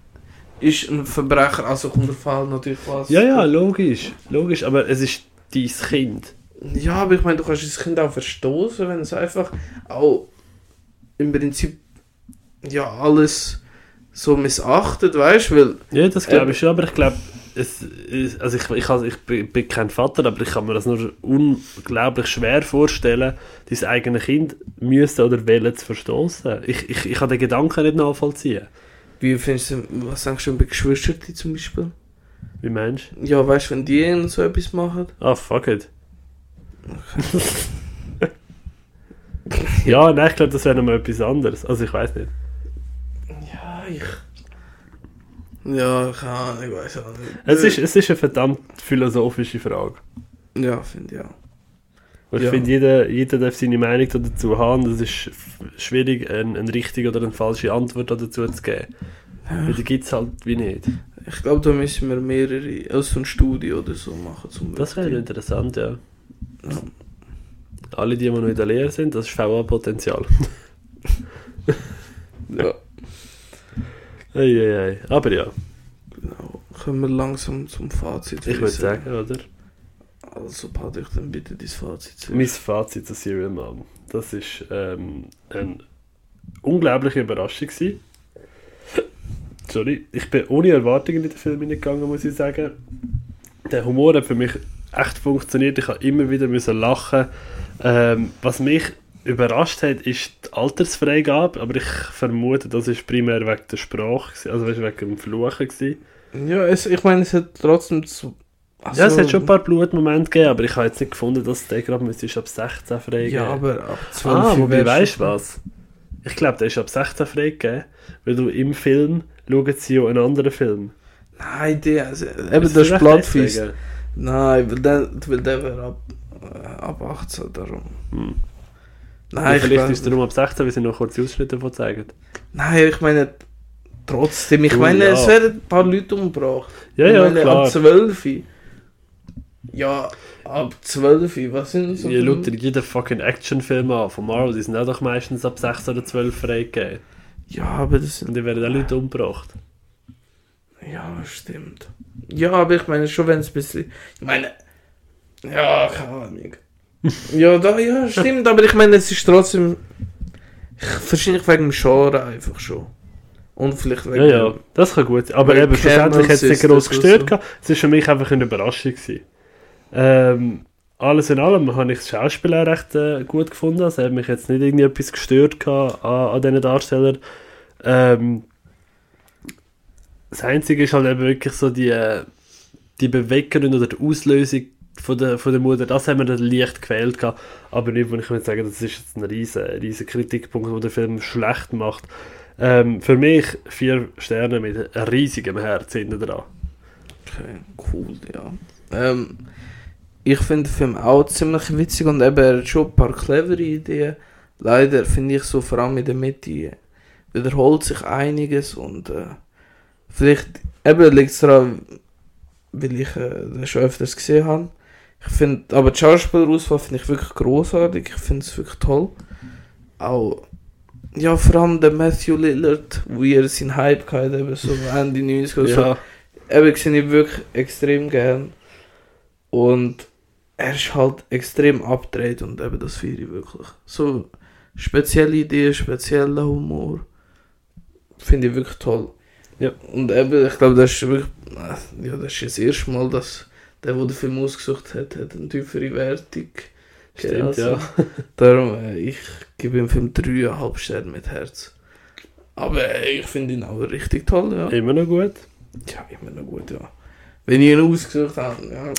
ist ein Verbrecher, also kommt der Fall natürlich was. Ja, ja, logisch, logisch, aber es ist dein Kind. Ja, aber ich meine, du kannst das Kind auch verstoßen, wenn es einfach auch im Prinzip ja alles so missachtet, weißt du, weil Ja, das glaube Ähm, ich schon, aber ich glaube, es, es, also ich, ich, kann- ich bin, bin kein Vater, aber ich kann mir das nur unglaublich schwer vorstellen, dein eigenes Kind müssen oder wollen zu verstoßen. Ich, ich, ich kann den Gedanken nicht nachvollziehen. wie findest du, was denkst du über Geschwister zum Beispiel? Wie meinst Ja, weißt du, wenn die so etwas machen? du? Ah, fuck it. ja, nein, ich glaube, das wäre nochmal etwas anderes. Also ich weiß nicht. Ja, ich... Ja, keine Ahnung, ich weiß auch nicht. Es ist, es ist eine verdammt philosophische Frage. Ja, finde ich auch. Und ich Ja. finde, jeder, jeder darf seine Meinung dazu haben. Das ist schwierig, eine, eine richtige oder eine falsche Antwort dazu zu geben. Weil die gibt es halt wie nicht. Ich glaube, da müssen wir mehrere, aus so ein Studio oder so machen. Zum Das wäre interessant, ja. Ja. Alle, die immer noch in der Lehre sind, das ist VA-Potenzial. Ja, Eieiei. Aber ja, genau. Können wir langsam zum Fazit ich würde sagen, oder? Also, Patrick, dann bitte dein Fazit. zuerst. Mein Fazit zu Serial Mom. Das ist ähm, eine unglaubliche Überraschung. Gewesen. Sorry, ich bin ohne Erwartungen in den Film hineingegangen, muss ich sagen. Der Humor hat für mich echt funktioniert. Ich habe immer wieder müssen lachen. Ähm, was mich überrascht hat, ist die Altersfreigabe, aber ich vermute, das ist primär wegen der Sprache, also wegen dem Fluchen. Gewesen. Ja, es, ich meine, es hat trotzdem zu Ja, es Also, hat schon ein paar Blutmomente gegeben, aber ich habe jetzt nicht gefunden, dass der gerade müsste ab 16 freigeben. Ja, aber ab 12 Ah, wobei, weißt du was? Ich glaube, der ist ab 16 freigegeben, weil du im Film schauen sie ja einen anderen Film. Nein, die, also, Ist eben das ist deswegen? Nein, weil der, weil der wäre ab, äh, ab 18 darum. Hm. Nein, ich vielleicht ist es darum ab 16, weil sie noch kurze Ausschnitte davon zeigen. Nein, ich meine, trotzdem, ich Du, meine, ja. es werden ein paar Leute umgebracht. Ja, ja, meine, klar. ab 12. Ja, ab 12. Was sind so Ja, dir jeden fucking Actionfilm an von Marvel, die sind auch doch meistens ab 6 oder 12 freigegeben. Ja, aber das sind Und die werden auch Leute umgebracht. Ja, stimmt. Ja, aber ich meine schon, wenn es ein bisschen. Ich meine. Ja, keine Ahnung. Ja, da, ja, stimmt, aber ich meine, es ist trotzdem. Ich, wahrscheinlich wegen dem Genre einfach schon. Und vielleicht wegen. Ja, ja, das kann gut sein. Aber eben, schlussendlich hat es nicht groß gestört. so. Es war für mich einfach eine Überraschung. Gewesen. Ähm, alles in allem habe ich das Schauspiel auch recht äh, gut gefunden. Es hat mich jetzt nicht irgendwie etwas gestört gehabt an, an diesen Darstellern. Ähm, das Einzige ist halt eben wirklich so die, äh, die Beweggründe oder die Auslösung von der, von der Mutter, das haben wir dann leicht gefehlt gehabt. Aber nicht, wo ich würde sagen, das ist jetzt ein riesen, riesen Kritikpunkt, der den Film schlecht macht. Ähm, für mich vier Sterne mit riesigem Herz hinten dran. Okay, cool, ja. Ähm, ich finde den Film auch ziemlich witzig und eben er hat schon ein paar clevere Ideen. Leider finde ich so vor allem in der Mitte wiederholt sich einiges und äh, vielleicht eben liegt es daran, weil ich äh, den schon öfters gesehen habe. Ich finde, aber die Schauspielerauswahl finde ich wirklich großartig. Ich finde es wirklich toll. Auch, ja, vor allem der Matthew Lillard, wie er seinen Hype hatte, eben so Ende 90 oder so eben sehe ich wirklich extrem gern. Und er ist halt extrem abgedreht und eben das feiere ich wirklich. So spezielle Ideen, spezieller Humor. Finde ich wirklich toll. Ja. Und eben, ich glaube, das ist wirklich, ja, das ist das erste Mal, dass der, der den Film ausgesucht hat, hat eine tiefere Wertung. Stimmt, Also, ja. Darum, äh, ich gebe dem Film 3,5 Sterne mit Herz. Aber äh, ich finde ihn auch richtig toll, ja. Immer noch gut. Ja, immer noch gut, ja. Wenn ich ihn ausgesucht habe, ja.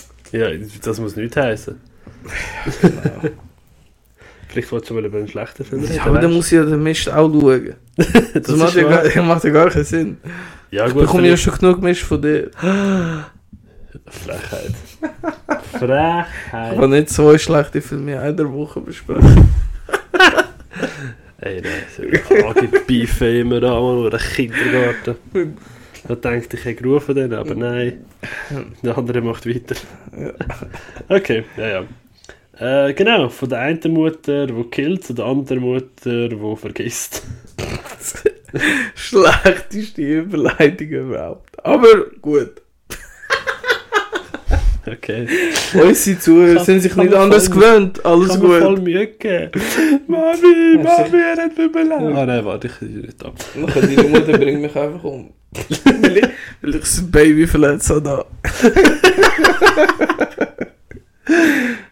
Ja, das muss nicht heißen. Genau. Vielleicht wolltest du mal über einen schlechten Film reden. ja aber dann muss ich ja den Mist auch schauen. Das, das macht, ja gar, macht ja gar keinen Sinn. Ja, Ich gut. bekomme ja schon genug Mist von dir. Frechheit. Ich Frechheit. kann nicht zwei schlechte Filme in einer Woche besprechen. Ey, nein, so Angebeifen immer da, nur ein Kindergarten. Da denkt ich, hätte gerufen dann, aber nein. Der andere macht weiter. Okay, ja, ja. Äh, genau, von der einen Mutter, die killt, zu der anderen Mutter, die vergisst. Schlechteste Überleitung überhaupt. Aber gut. Okay. Unsere Zuhörer sind sich nicht anders gewöhnt. Alles Kann mir voll gut. Mühe geben. Mami, Mami, er hat überlebt. Ah nein, warte, ich bin nicht. Nachher deine Mutter bringt mich einfach um. weil, ich, weil ich das Baby verletzt habe. da.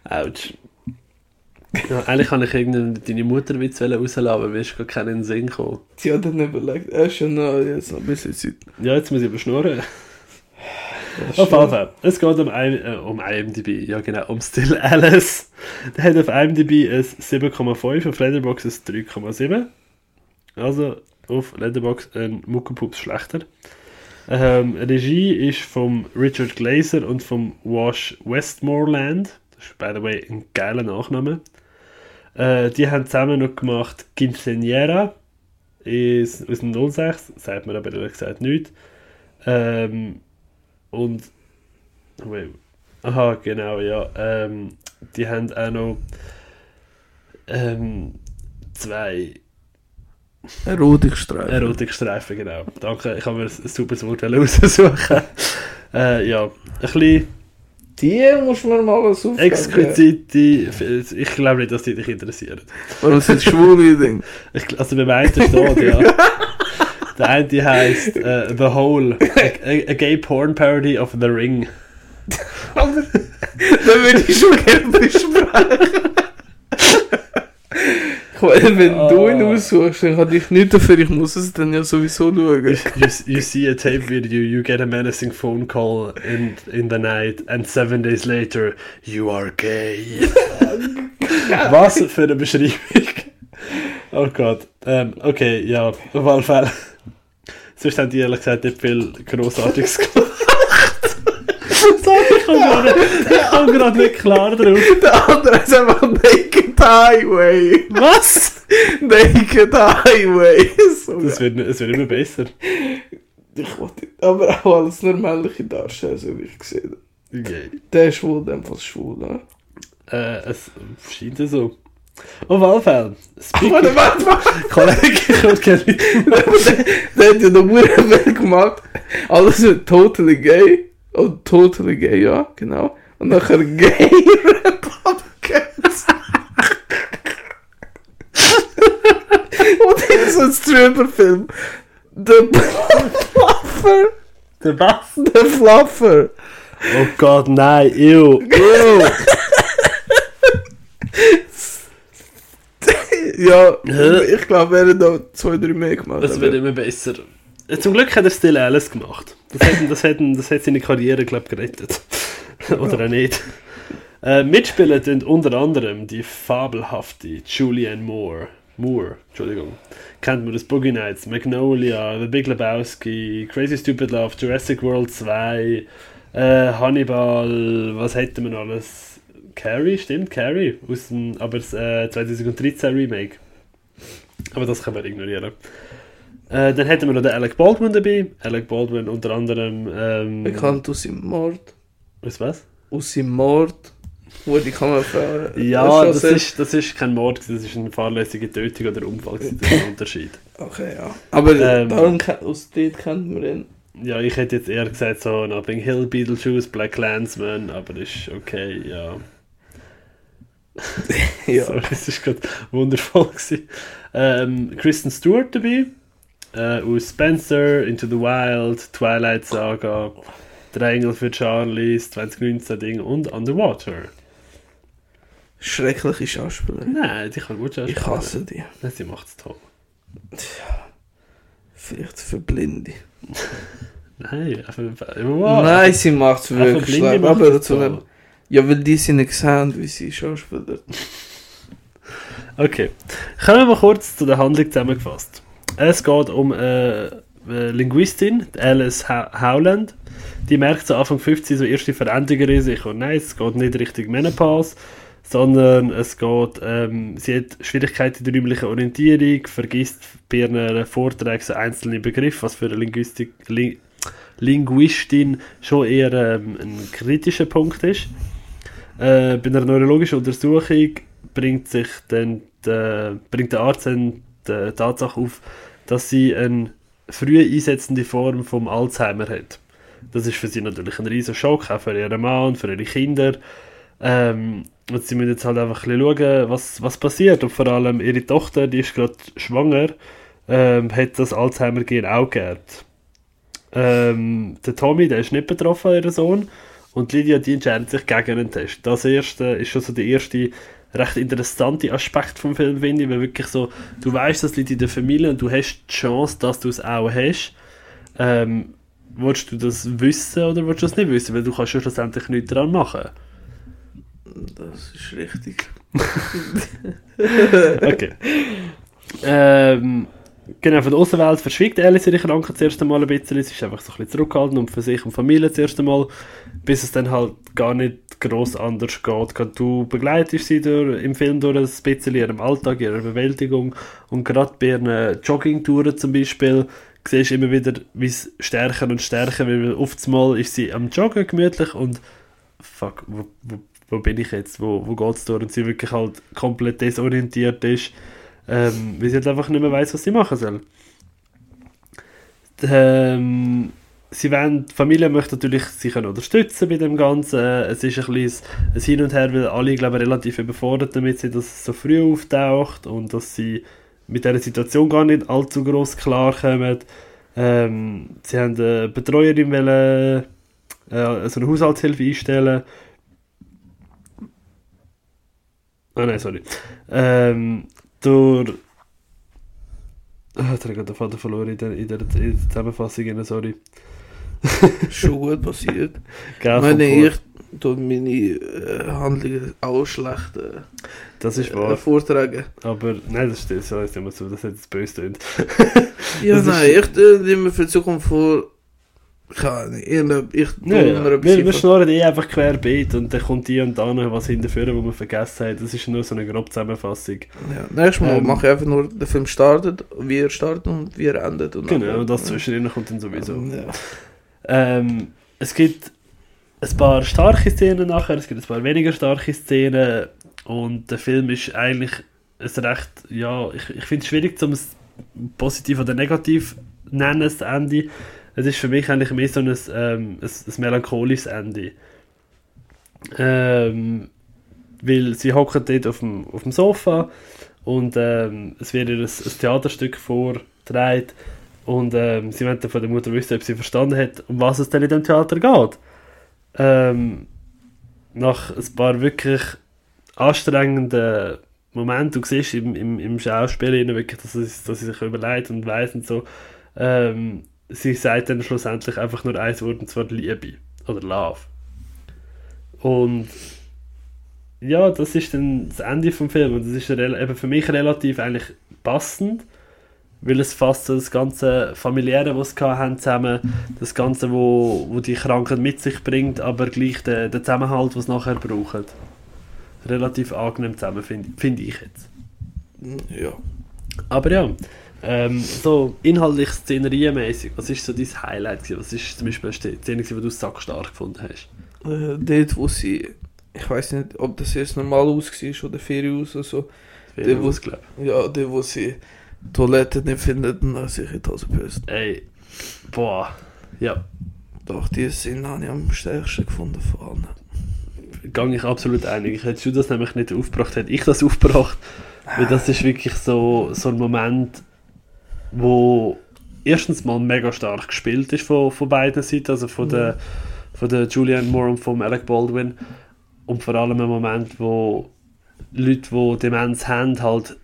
Autsch. Ja, eigentlich kann ich irgendeinen deine Mutterwitz rauslassen, aber mir ist gar keinen Sinn gekommen. Sie hat dann überlegt, er ist schon noch, jetzt noch ein bisschen Zeit. Ja, jetzt muss ich überschnurren. Das ist Auf jeden Fall. Es geht um, äh, um IMDb, ja genau, um Still Alice. Der hat auf IMDb ein 7,5, auf Letterboxd ein 3,7. Also auf Letterboxd ein Muckepups schlechter. Ähm, Regie ist von Richard Glazer und von Wash Westmoreland. Das ist, by the way, ein geiler Nachname. Äh, die haben zusammen noch gemacht Quinceañera ist aus dem 06, sagt mir aber ehrlich gesagt nichts. Ähm, und. Wait. Aha, genau, ja. Ähm, die haben auch noch ähm, zwei Erotikstreifen. Erotikstreifen, genau. Danke, ich habe mir ein super Wort raussuchen. äh, ja, ein bisschen Die muss man mal als Aufgabe exquisite. Ich glaube nicht, dass die dich interessieren. Warum sind schwule Dinge? Ich, also beim einen steht, ja. Der eine heisst äh, The Hole, a, a, gay porn parody of The Ring. Aber da würde ich schon gerne besprechen. Wenn du ihn Ah. aussuchst, dann kann ich nicht dafür, ich muss es dann ja sowieso schauen. You, you see a tape video, you get a menacing phone call in, in the night, and seven days later, you are gay. Was für eine Beschreibung. Oh Gott. Ähm, okay, ja, auf jeden Fall. Sonst haben die ehrlich gesagt nicht viel Grossartiges gemacht. Sorry, ich komme gerade, ich komme gerade nicht klar drauf. Der andere ist einfach Naked Highway. Was? Naked Highway. So Das wird, es wird immer besser. Ich wollte aber auch als männliche Darsteller, so wie ich gesehen habe. Okay. Der ist wohl in dem Fall schwul, ne? Äh, es scheint so. Auf jeden Fall. Speaking- Warte, warte, warte. Kollege, ich will gerne der, hat ja noch sehr viel gemacht. Alles wird totally gay. Oh, totally gay, ja, genau. Und nachher gay Republicans. Und in so ein Stripper-Film. Der Fluffer. Der was? Der Fluffer. Oh Gott, nein, ew, ew. Ja, ich glaube, er hat noch zwei, drei mehr gemacht. Das wird immer besser. Zum Glück hat er Still Alice gemacht. Das hat, das hat, das hat seine Karriere, glaube ich, gerettet. Oder auch nicht. Äh, mitspielen tun unter anderem die fabelhafte Julianne Moore. Moore, Entschuldigung. Kennt man das Boogie Nights, Magnolia, The Big Lebowski, Crazy Stupid Love, Jurassic World 2, äh, Hannibal, was hätten wir noch alles? Carrie, stimmt, Carrie, aus dem, aber das äh, 2013 Remake. Aber das können wir ignorieren. Äh, dann hätten wir noch den Alec Baldwin dabei. Alec Baldwin unter anderem. Ähm, Bekannt aus seinem Mord. Aus was? Aus seinem Mord. Wo die Kamera Ja, das ist, das ist kein Mord, das ist eine fahrlässige Tötung oder Unfall. Das ist ein Unterschied. Okay, ja. Aber Ähm, darum, aus dort kennt man ihn. Ja, ich hätte jetzt eher gesagt so Nothing Hill, Beetlejuice, Black Landsman, aber das ist okay, ja. Ja. Sorry, das ist gerade wundervoll gewesen. Ähm, Kristen Stewart dabei, äh, aus Spencer, Into the Wild, Twilight Saga, Drei Engel für Charlies, 2019 Ding und Underwater. Schreckliche Schauspieler. Nein, die kann gut Ich spielen. hasse die. Nein, sie macht es toll. Vielleicht für Blinde. Nein, einfach, wow. Nein, sie macht es wirklich macht Aber zu einem, ja, weil die sind nicht gesehen, wie sie Schauspieler. Okay. Kommen wir kurz zu der Handlung zusammengefasst. Es geht um eine äh, Linguistin, die Alice Howland. Die merkt so Anfang 50 so erste Veränderungen in sich. Und nein, es geht nicht Richtung Menopause, sondern es geht, ähm, sie hat Schwierigkeiten in der räumlichen Orientierung, vergisst bei ihren Vorträgen so einzelne Begriffe, was für eine Linguistik, Ling Linguistin schon eher ähm, ein kritischer Punkt ist. Äh, bei einer neurologischen Untersuchung bringt sich dann der, bringt der Arzt dann die Tatsache auf, dass sie eine früh einsetzende Form vom Alzheimer hat. Das ist für sie natürlich ein riesen Schock, auch für ihren Mann für ihre Kinder. Ähm, und sie müssen jetzt halt einfach ein bisschen schauen, was, was passiert. Und vor allem ihre Tochter, die ist gerade schwanger, ähm, hat das Alzheimer-Gen auch geerbt. Ähm, der Tommy, der ist nicht betroffen, ihr Sohn. Und Lydia, die entscheidet sich gegen einen Test. Das erste ist schon so der erste recht interessante Aspekt vom Film, finde ich, weil wirklich so, du weißt, das liegt in der Familie und du hast die Chance, dass du es auch hast. Ähm, willst du das wissen oder willst du das nicht wissen? Weil du kannst ja schlussendlich nichts daran machen. Das ist richtig. Okay. ähm, genau, von der Außenwelt verschwiegt Alice ihre Krankheit das erste Mal ein bisschen. Sie ist einfach so ein bisschen zurückgehalten und für sich und Familie das erste Mal, bis es dann halt gar nicht gross anders geht. Gerade Du begleitest sie durch, im Film durch ein bisschen ihrem Alltag, ihrer Bewältigung und gerade bei ihren Joggingtouren zum Beispiel siehst du immer wieder, wie es stärker und stärker wird, oftmals ist sie am Joggen gemütlich und fuck, wo, wo, wo bin ich jetzt, wo, wo geht es durch und sie wirklich halt komplett desorientiert ist, ähm, weil sie halt einfach nicht mehr weiß, was sie machen soll. Ähm, sie wollen, die Familie möchte natürlich sie unterstützen bei dem Ganzen. Es ist ein bisschen ein Hin und Her, weil alle, glaube ich, relativ überfordert damit sind, dass es so früh auftaucht und dass sie mit dieser Situation gar nicht allzu groß klarkommen. Ähm, sie haben eine Betreuerin wollen, äh, also eine Haushaltshilfe einstellen. Ah nein, sorry. Ähm, durch. Ah, jetzt habe ich gerade den Vater verloren in der, in der, in der Zusammenfassung, sorry. Schon gut passiert. Gell, meine, ich tue meine äh, Handlungen auch schlecht äh, Das ist äh, wahr. vortragen. Aber nein, das stimmt, so ist immer so, das hat jetzt böse tönt. Ja, Das ist- nein, ich tue immer für die Zukunft vor. Irgendein- ich tue Ja, ja. Wir, wir schnurren eh einfach querbeet und dann kommt die und da noch was hinterführen, was wir vergessen haben. Das ist nur so eine grobe Zusammenfassung. Ja, nächstes Mal Ähm, mache ich einfach nur, der Film startet, wie er startet und wie er endet. Und Genau, dann- und das zwischendrin kommt dann sowieso. Ja. Ähm, es gibt ein paar starke Szenen nachher, es gibt ein paar weniger starke Szenen und der Film ist eigentlich ein recht, ja, ich, ich finde es schwierig, um es positiv oder negativ zu nennen, das Ende. Es ist für mich eigentlich mehr so ein, ähm, ein, ein melancholisches Ende. Ähm, weil sie hocken dort auf dem, auf dem Sofa und ähm, es wird ihr ein, ein Theaterstück vorgetragen und ähm, sie dann von der Mutter wissen, ob sie verstanden hat, um was es denn in dem Theater geht. Ähm, nach ein paar wirklich anstrengenden Momenten, du siehst im, im, im Schauspiel wirklich, dass sie, dass sie sich überlegt und weiss und so, ähm, sie sagt dann schlussendlich einfach nur ein Wort, und zwar Liebe oder Love. Und ja, das ist dann das Ende vom Film und das ist eben für mich relativ eigentlich passend, weil es fasst so das ganze familiäre, was sie haben zusammen, das ganze, wo, wo die Krankheit mit sich bringt, aber gleich den, den Zusammenhalt, was sie nachher brauchen. Relativ angenehm zusammen, finde find ich jetzt. ja. Aber ja, ähm, so inhaltlich szenerienmäßig, was ist so dein Highlight gewesen? Was ist zum Beispiel eine Szene, die du sackstark gefunden hast? Äh, dort, wo sie, ich weiß nicht, ob das jetzt normal aus war oder Ferienhaus oder so. Wo- was glaube Ja, dort, wo sie Toilette nicht findet und dann sich in die Hose. Ey, boah, ja, Doch, die Szene habe ich am stärksten gefunden von allen. gang ich absolut einig. Hättest du das nämlich nicht aufgebracht, hätte ich das aufgebracht. Weil das ist wirklich so, so ein Moment, wo erstens mal mega stark gespielt ist von, von beiden Seiten, also von, der, von der Julianne Moore und von Alec Baldwin. Und vor allem ein Moment, wo Leute, die Demenz haben, halt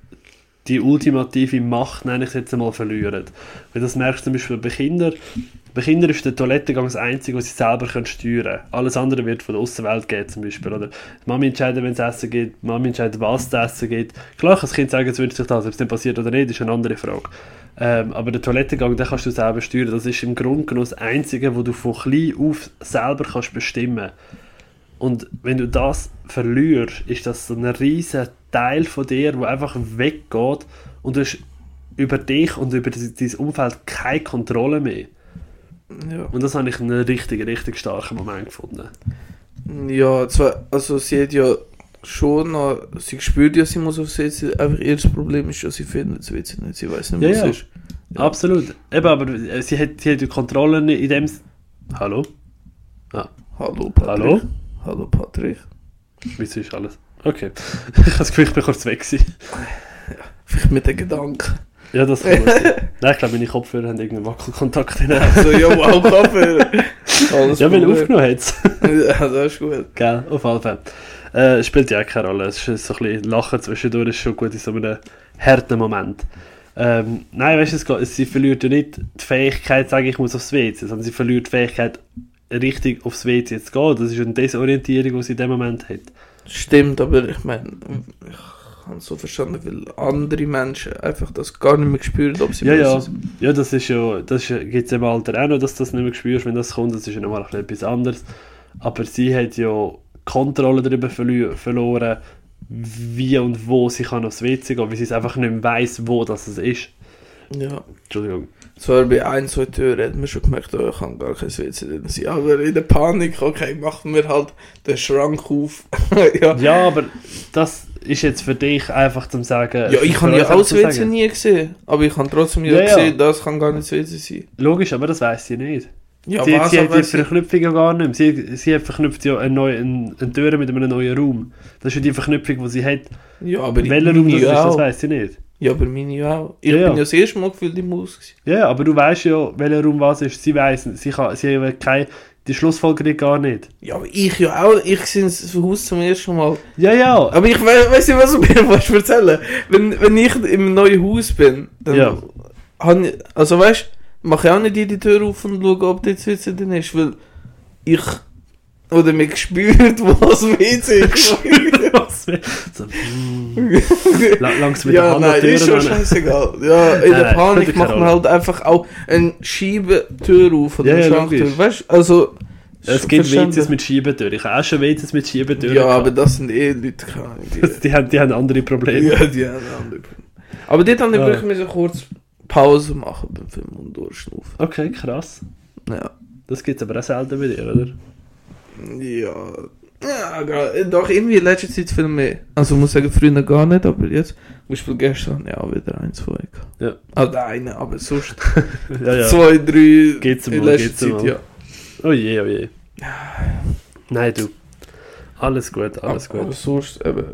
die ultimative Macht, nenne ich es jetzt einmal, verlieren. Weil das merkst du zum Beispiel bei Kindern. Bei Kindern ist der Toilettengang das Einzige, was sie selber können steuern können. Alles andere wird von der Außenwelt gehen zum Beispiel. Oder die Mami entscheidet, wenn es Essen gibt, die Mami entscheidet, was es essen gibt. Klar das Kind sagen, es wünscht sich das, ob es dann passiert oder nicht, ist eine andere Frage. Ähm, aber der Toilettengang, den kannst du selber steuern. Das ist im Grunde genommen das Einzige, wo du von klein auf selber kannst bestimmen Und wenn du das verlierst, ist das so ein riesen Teil von dir, der einfach weggeht und du hast über dich und über dein Umfeld keine Kontrolle mehr. Ja. Und das habe ich einen richtig, richtig starken Moment gefunden. Ja, zwar, also sie hat ja schon noch, sie spürt ja, sie muss aufs WC, einfach ihr Problem ist ja, sie findet WC nicht, sie weiß nicht, was ja. ist. Ja. Absolut. Eben, aber äh, sie hat, sie hat die Kontrolle nicht in dem... Hallo? Hallo Patrick. Hallo? Hallo Patrick. Wieso ist alles? Okay. ich habe das Gefühl, ich bin kurz weg gewesen. Vielleicht mit den Gedanken. Ja, das kann man. Nein, ich glaube, meine Kopfhörer haben irgendeinen Wackelkontakt drin. Also, ja, wow, Kopfhörer. Alles ja, weil Problem. aufgenommen hat Ja, das ist gut. Gell, auf jeden Fall. Äh, spielt ja auch keine Rolle. Es ist so ein bisschen Lachen zwischendurch, ist schon gut in so einem harten Moment. Ähm, nein, weißt du, sie verliert ja nicht die Fähigkeit, sage ich, muss aufs WC, sondern sie verliert die Fähigkeit, richtig aufs WC zu gehen. Das ist eine Desorientierung, die sie in dem Moment hat. Stimmt, aber ich meine, ich habe es so verstanden, weil andere Menschen einfach das gar nicht mehr gespürt, ob sie Ja, ja. müssen. Ja, das ist ja, das gibt es im Alter auch noch, dass du das nicht mehr spürst, wenn das kommt. Das ist ja nochmal etwas anderes. Aber sie hat ja Kontrolle darüber verloren, wie und wo sie kann aufs WC gehen, weil sie es einfach nicht mehr weiss, wo das ist. Ja. Entschuldigung. Zwar bei ein, zwei Türen hat man schon gemerkt, oh, ich kann gar kein WC drin sein. Aber in der Panik, okay, machen wir halt den Schrank auf. ja. Ja, aber das ist jetzt für dich einfach zum sagen. Ja, ich habe ja auch das WC sagen. nie gesehen. Aber ich habe trotzdem ja, Ja, ja. gesehen, das kann gar nicht das WC sein. Logisch, aber das weiß sie nicht. Ja, sie, was sie hat die Verknüpfung ja gar nicht mehr. Sie, sie hat verknüpft ja eine, neue, eine, eine Tür mit einem neuen Raum. Das ist ja die Verknüpfung, die sie hat. Ja, aber Welcher Raum das ist, das weiß sie nicht. Ja, aber meine auch. Ich Ja, bin ja das erste Mal gefühlt im Haus. gewesen. Ja, aber du weißt ja, welcher Raum was ist. Sie weiß, sie, kann, sie hat keine die Schlussfolgerung gar nicht. Ja, aber ich ja auch. Ich sehe das Haus zum ersten Mal. Ja, ja. Aber ich we weiß nicht, was du mir willst erzählen wenn, wenn ich im neuen Haus bin, dann Ja. ich, also weißt du, mache ich auch nicht jede Tür auf und schaue, ob dort WC drin ist, weil ich oder mir gespürt, was WC ist. So, mm, la- langsam mit der ja, Hand an nein, ist schon scheißegal. Ja, in der Panik spielt macht man halt einfach auch eine Schiebetür auf oder Ja, eine Schranktür. Weißt du, also. Es gibt. WCs mit Schiebetür. Ich habe auch schon WCs mit Schiebetür. Ja, aber das sind eh Leute, keine Ahnung, die- die, haben, die haben andere Probleme. Ja, die haben andere Probleme. Aber dort habe ich Ja. wirklich kurz Pause machen beim Film und durchschnaufen. Okay, krass. Ja. Das gibt es aber auch selten bei dir, oder? Ja. Ja, gar- doch, irgendwie in letzter Zeit viel mehr. Also ich muss sagen, früher gar nicht, aber jetzt, zum Beispiel gestern, ja, wieder ein, zwei. Ja. Also eine, aber sonst Ja, ja. zwei, drei Geht's in mal, letzter Zeit, mal. ja. Oh je, oh je. Nein, du. Alles gut, alles aber, aber gut. sonst eben,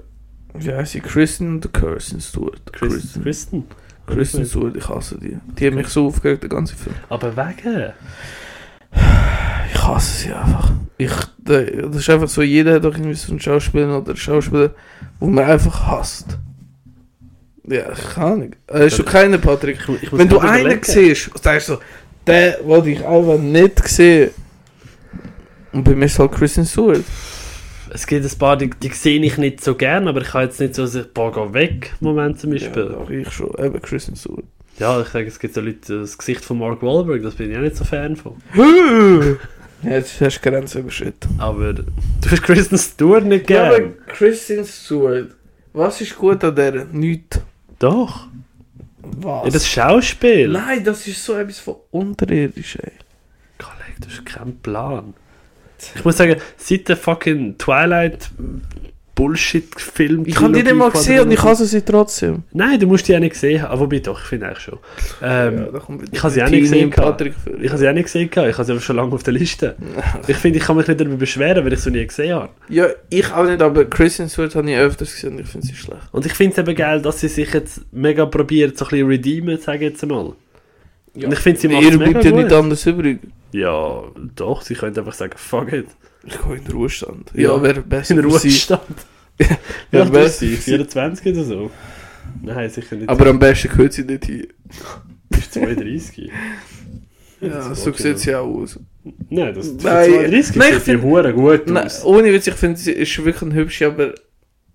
wie heißt sie? Kristen und Kirsten Stewart. Kristen. Kristen. Kristen Stewart, ich hasse die. Die hat mich so aufgeregt, der ganze Film. Aber wegen? Ich hasse sie einfach. Ich, da- das ist einfach so, jeder hat doch irgendwie so einen Schauspieler oder Schauspieler, wo man einfach hasst. Ja, ich kann nicht. Äh, Hast du keinen, Patrick? Ich, ich Wenn du einen überlegen. siehst, sagst du so, den wollte ich einfach nicht sehen. Und bei mir ist halt Kristen Stewart. Es gibt ein paar, die, die sehe ich nicht so gern, aber ich kann jetzt nicht so sagen, boah, geh weg, Moment zum Ja, Beispiel. doch, ich schon. Eben Kristen Stewart. Ja, ich sage, es gibt so Leute, das Gesicht von Mark Wahlberg, das bin ich auch nicht so Fan von. Ja, Jetzt hast du Grenzen überschritten. Aber du hast Kristen Stewart nicht Ja, gern. aber Kristen Stewart, was ist gut an der? Nichts. Doch. Was? Ja, das Schauspiel. Nein, das ist so etwas von unterirdisch, ey. Kollege, du hast keinen Plan. Ich muss sagen, seit der fucking Twilight Bullshit-Film. Ich habe die nicht mal gesehen und ich hasse sie trotzdem. Nein, du musst die auch nicht gesehen haben. Aber wobei doch, ich finde eigentlich schon. Ähm, wieder ich habe sie auch nicht gesehen Patrick. Ich habe sie auch nicht gesehen, ich habe sie aber schon lange auf der Liste. Ich finde, ich kann mich nicht darüber beschweren, weil ich sie nie gesehen habe. Ja, ich auch nicht, aber Kristen Stewart habe ich öfters gesehen und ich finde sie schlecht. Und ich finde es eben geil, dass sie sich jetzt mega probiert, so ein bisschen redeemen, sage ich jetzt mal. Ja. Und ich finde, sie macht Ihr es mega bleibt ja gut. nicht anders übrig. Ja, doch, sie könnte einfach sagen, fuck it. Ich gehe in den Ruhestand. Ja. Ja, wäre besser In sie. Ruhestand. Ja, Ja, besser das sie, für sie. 24 oder so. Nein, sicher nicht. Aber am besten gehört sie nicht hin. ist 32. Ja, Das so sieht sie auch aus. Nein, das für Nein, 32 nein, ich sieht Hure gut Nein, aus. ohne Witz, ich finde sie ist wirklich ein hübsch, aber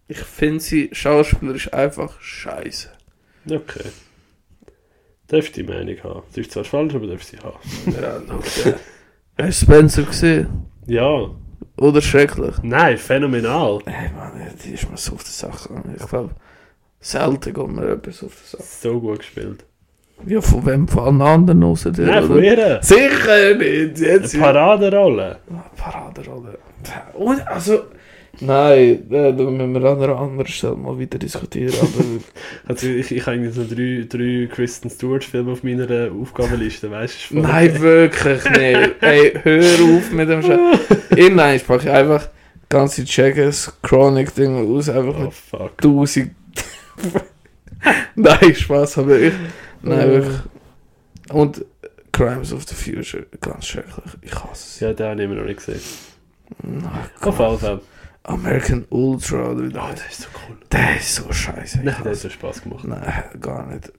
ich finde sie schauspielerisch einfach scheiße. Okay. Darfst du die Meinung haben. Sie ist zwar falsch, aber darfst du sie haben. Ja, okay. Hast du Spencer gesehen? Ja. Oder schrecklich? Nein, phänomenal. Ey, Mann, die ist mir so auf die Sache. Ich glaube, selten geht mir etwas auf die Sache. So gut gespielt. Ja, von wem? Von anderen dir? Nein, von oder? ihr. Sicher nicht! Jetzt Paraderolle. Paraderolle. Und, also, nein, da müssen wir an einer anderen Stelle mal wieder diskutieren. Aber Also ich, ich habe so drei, drei Kristen Stewart-Filme auf meiner Aufgabenliste, weißt du? nein, wirklich nicht. Ey, hör auf mit dem Scheiß. In nein, ich einfach ganze Checkers Chronic-Ding aus, einfach Oh fuck. 1000. nein, Spaß, aber ich. Nein, Äh. wirklich. Und Crimes of the Future, ganz schrecklich. Ich hasse sie. Ja, den habe ich immer noch nicht gesehen. Nein, Auf jeden Fall. American Ultra oder wie Oh, das das ist so cool. Der ist so scheiße. Nein, der hat so Spaß gemacht. Nein, gar nicht.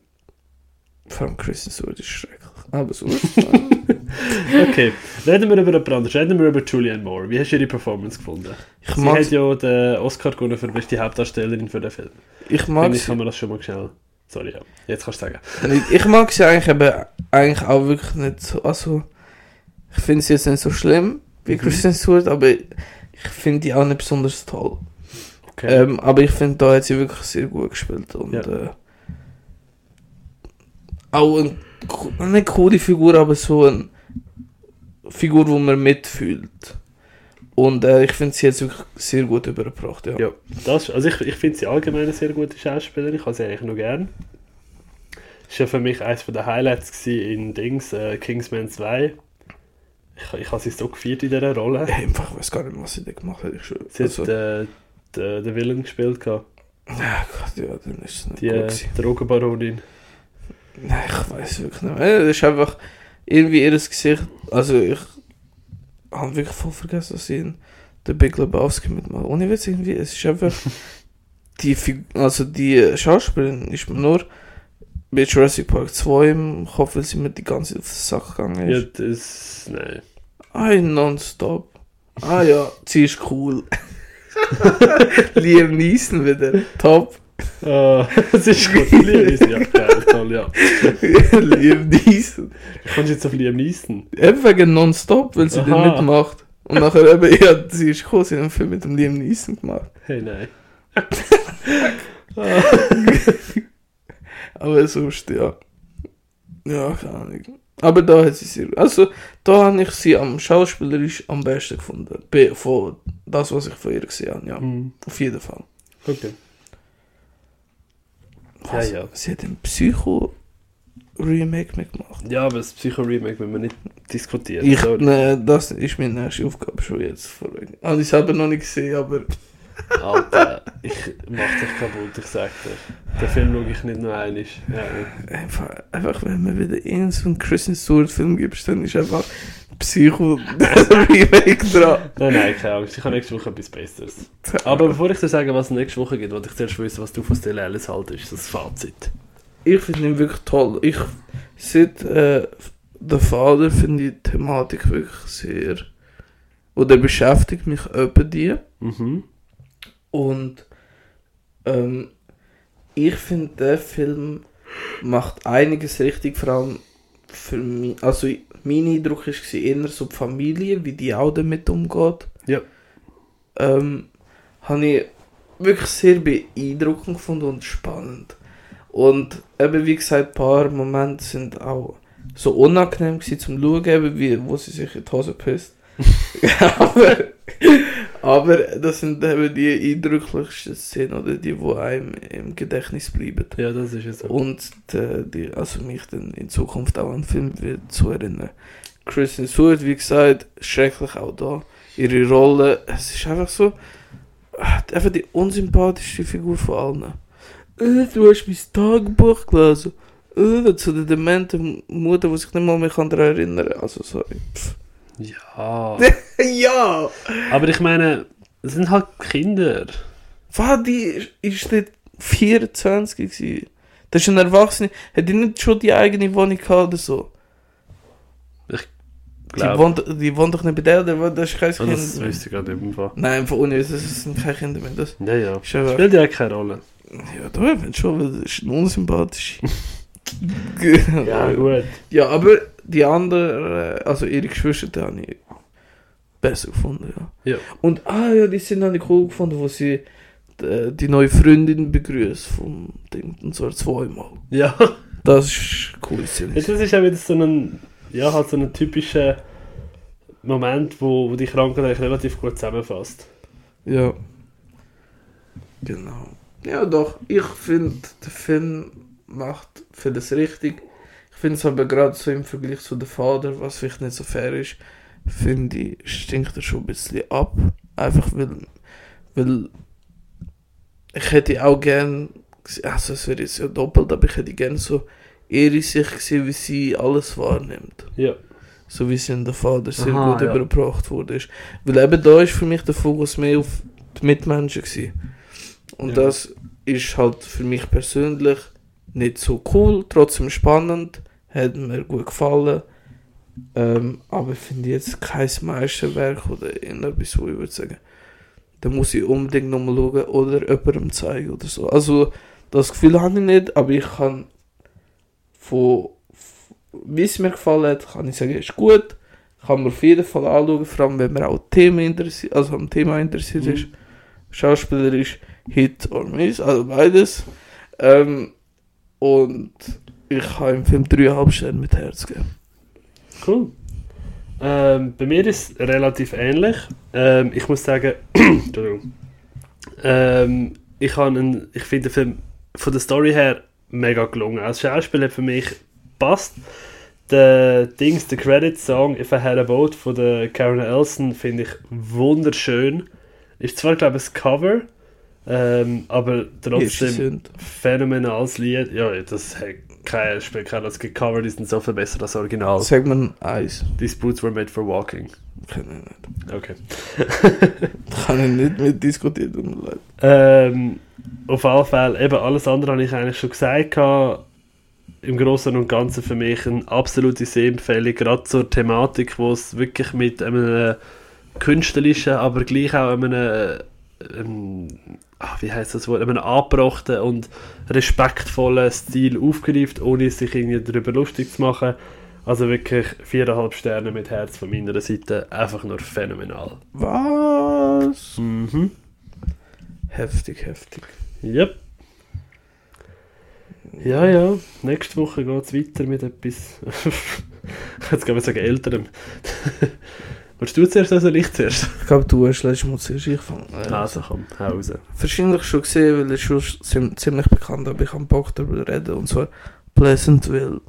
Vor allem Kristen Stewart ist schrecklich. Aber so. Okay, reden wir über jemand anderes. Reden wir über Julianne Moore. Wie hast du ihre Performance gefunden? Ich Sie hat ja den Oscar gewonnen für beste Hauptdarstellerin für den Film. ich mag Finde ich, sie. kann man das schon mal schnell... Sorry, ja. Jetzt kannst du sagen. Ich mag sie eigentlich eben eigentlich auch wirklich nicht so. Also, ich finde sie jetzt nicht so schlimm wie Mhm. Kristen Stewart, aber ich finde die auch nicht besonders toll. Okay. Ähm, aber ich finde, da hat sie wirklich sehr gut gespielt und Ja. äh, auch eine, co- eine coole Figur, aber so eine Figur, wo man mitfühlt. Und äh, ich finde, sie es wirklich sehr gut übergebracht. Ja. Ja, das, also ich, ich finde sie allgemein eine sehr gute Schauspielerin. Ich habe sie eigentlich noch gern. Das war ja für mich eines der Highlights in Dings, äh, Kingsman 2. Ich, ich habe sie so gefeiert in dieser Rolle. Ey, einfach, ich weiß gar nicht was sie da gemacht hat. Ich. Sie also, hat äh, den, den Villain gespielt. Gehabt. ja, Gott, ja, dann ist es nicht Die gut äh, gewesen. Drogenbaronin. Nein, ich weiß wirklich nicht mehr. Das ist einfach irgendwie ihr Gesicht. Also ich. habe wirklich voll vergessen, dass ich in The Big Lebowski mitmache. Ohne Witz irgendwie, es ist einfach, die, Fig also die Schauspielerin ist mir nur bei Jurassic Park 2 im Kopf, sie mir die ganze Zeit auf den Sack gegangen Ja, ist. das. Nein. Ah, nonstop. Ah ja, sie ist cool. Liam Neeson wieder. Top. Ah, das ist gut. Liam Neeson, ja, geil, toll, ja. Liam Neeson. Ich komme jetzt auf Liam Neeson. Eben wegen Nonstop, weil sie den mitmacht. Und nachher eben, ja, sie ist gekommen, sie hat einen Film mit dem Liam Neeson gemacht. Hey, nein. Aber sonst, ja. Ja, keine Ahnung. Aber da hat sie sehr. Also, da habe ich sie am schauspielerisch am besten gefunden. Von das, was ich von ihr gesehen habe, ja. Hm, Auf jeden Fall. Okay. Ja, Also, ja. Sie hat ein Psycho-Remake mitgemacht. Ja, aber das Psycho-Remake müssen wir nicht diskutieren. Ich, ne, das ist meine nächste Aufgabe schon jetzt. Vorweg. Habe ich selber noch nicht gesehen, aber Alter, ich mach dich kaputt, ich sag dir. Den Film schaue ich nicht nur einmal. Ja, einfach, einfach wenn man wieder in so einen Kristen Stewart-Film gibt, dann ist einfach Psycho-Remake dran. Nein, nein, keine Angst. Ich habe nächste Woche etwas Besseres. Aber bevor ich dir sage, was es nächste Woche gibt, wollte ich zuerst wissen, was du von Still Alice haltest. Das Fazit. Ich finde ihn wirklich toll. Ich seit äh, Father finde ich die Thematik wirklich sehr. Oder beschäftigt mich öppe die. Mhm. Und ähm, ich finde, der Film macht einiges richtig, vor allem für mich. Also, mein Eindruck war eher so die Familie, wie die auch damit umgeht. Ja. Ähm, habe ich wirklich sehr beeindruckend gefunden und spannend. Und eben, wie gesagt, ein paar Momente sind auch so unangenehm gewesen zum Schauen, eben wie, wo sie sich in die Hose pisst. aber, aber das sind eben die eindrücklichsten Szenen oder die, die einem im Gedächtnis bleiben. Ja, das ist es so. Und die, die, also mich dann in Zukunft auch an Film wird zu erinnern. Kristen Stewart, wie gesagt, schrecklich auch da. Ihre Rolle, es ist einfach so, einfach die unsympathischste Figur von allen. Äh, du hast mein Tagebuch gelesen. Äh, zu der dementen Mutter, die sich nicht mal mehr daran erinnern kann. Also, sorry. Pff. Ja. ja! Aber ich meine, es sind halt Kinder. Was, die ist dort 24 gewesen. Das ist ein Erwachsener. Hat die nicht schon die eigene Wohnung gehabt oder so? Die Glaub. wohnt, die wohnt doch nicht bei der, oder? Das ist kein Oh, Kind. das wüsste ich gerade nicht im Fall. Nein, von Uni, das sind keine Kinder mehr. Das Ja, ja. Spielt ja keine Rolle. ja, da schon, weil das ist ein unsympathisch. Ja, gut. Ja, aber die anderen, also ihre Geschwister, habe ich besser gefunden, ja. Ja. Und, ah ja, die sind habe ich cool gefunden, wo sie die, die neue Freundin begrüßt vom Ding, und zwar zweimal. Ja. Das ist cool. Jetzt, das ist ja wieder so ein, ja, halt so ein typischer Moment, wo, wo die Krankheit eigentlich relativ gut zusammenfasst. Ja. Genau. Ja, doch. Ich finde, der Film macht vieles richtig. Ich finde es aber gerade so im Vergleich zu der Vater, was vielleicht nicht so fair ist, finde ich, stinkt er schon ein bisschen ab. Einfach weil, weil ich hätte auch gern, also es wäre jetzt ja doppelt, aber ich hätte gern so ihre Sicht gesehen, wie sie alles wahrnimmt. Ja. So wie sie in der Vater sehr Aha, gut ja. übergebracht wurde. Ist. Weil eben da ist für mich der Fokus mehr auf die Mitmenschen gewesen. Und Ja. das ist halt für mich persönlich nicht so cool, trotzdem spannend, hat mir gut gefallen. Ähm, aber ich finde jetzt kein Meisterwerk oder irgendetwas, wo ich würde sagen, da muss ich unbedingt nochmal schauen oder jemandem zeigen oder so. Also das Gefühl habe ich nicht, aber ich kann von wie es mir gefallen hat, kann ich sagen, ist gut. Kann man auf jeden Fall anschauen, vor allem wenn man auch Themen interessiert, also am Thema interessiert Mhm. ist. Schauspielerisch Hit or Miss, also beides. Ähm, und ich habe im Film 3,5 Sterne mit Herz gegeben. Cool. Ähm, bei mir ist es relativ ähnlich. Ähm, ich muss sagen. Ähm, ich, ich finde den Film von der Story her mega gelungen. Als Schauspiel hat für mich passt. Der Dings, der Credit-Song If I Had a Boat von der Karen Elson finde ich wunderschön. Ist zwar, glaube ich, ein Cover, ähm, aber Ist trotzdem phänomenales Lied. Ja, das hat kein, spielt keine Rolle. Cover, die sind so viel besser als das Original. Sagt man Eis. These boots were made for walking. Kann ich nicht. Okay. Kann ich nicht mit diskutieren, tut mir leid. Ähm, auf alle Fälle, eben alles andere habe ich eigentlich schon gesagt. gehabt. Im Großen und Ganzen für mich eine absolute Sehempfehlung, gerade zur Thematik, wo es wirklich mit einem künstlerischen, aber gleich auch einem, ähm, ah, wie heißt das Wort, einem angebrachten und respektvollen Stil aufgreift, ohne sich irgendwie darüber lustig zu machen. Also wirklich viereinhalb Sterne mit Herz von meiner Seite, einfach nur phänomenal. Was? Mhm. Heftig, heftig. Yep. Ja, ja. Nächste Woche geht es weiter mit etwas. Jetzt kann man sagen, älterem. Willst du zuerst oder soll ich zuerst? Ich glaube, du hast letztes Mal zuerst angefangen. Also komm, hau raus. Wahrscheinlich schon gesehen, weil es schon ziem- ziemlich bekannt aber ich habe Bock darüber reden. Und zwar Pleasantville.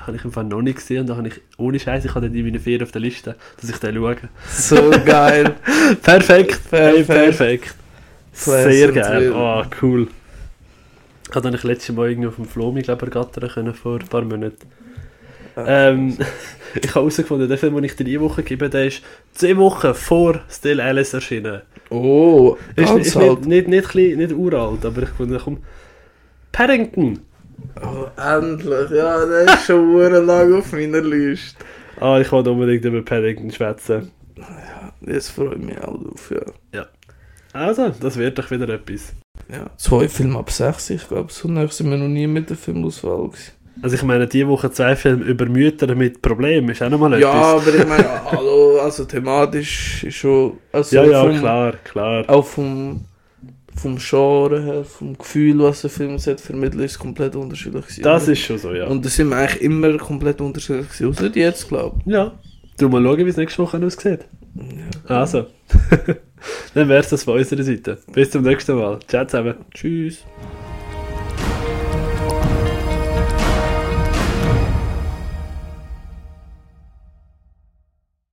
Habe ich einfach noch nicht gesehen und da habe ich, ohne Scheiß, ich habe den in meinen Ferien auf der Liste, dass ich den schaue. So geil. Perfekt, Perfekt. perfekt. Sehr geil. Oh, cool. Ich habe ich letztes Mal irgendwie auf dem Flomi, glaube ich, ergattern können vor ein paar Monaten. Ähm, ich habe herausgefunden, der Film, den ich dir diese Woche gebe, der ist zwei Wochen vor Still Alice erschienen. Oh, Ist, ganz ist alt. nicht, nicht, nicht, klein- nicht uralt, aber ich fand, komm. Paddington! Oh, endlich. Ja, der ist schon lang auf meiner Liste. Ah, ich wollte unbedingt über Paddington schwätzen. Jetzt freue ich mich auch drauf, ja. Also, das wird doch wieder etwas. ja. Zwei Filme ab 6, ich glaube, so nah sind wir noch nie mit der Filmauswahl gewesen. Also ich meine, diese Woche zwei Filme über Mütter mit Problemen ist auch nochmal Ja, etwas. aber ich meine, hallo, also thematisch ist schon... Also ja, ja, vom, klar, klar. Auch vom, vom Genre her, vom Gefühl, was der Film sollte vermitteln, ist komplett unterschiedlich gewesen. Das ist schon so, ja. Und das sind wir eigentlich immer komplett unterschiedlich gewesen, außer jetzt, glaube ja. Du mal schauen, wie es nächste Woche aussieht. ich. Ja. Also. Dann wär's das von unserer Seite. Bis zum nächsten Mal. Ciao zusammen. Tschüss.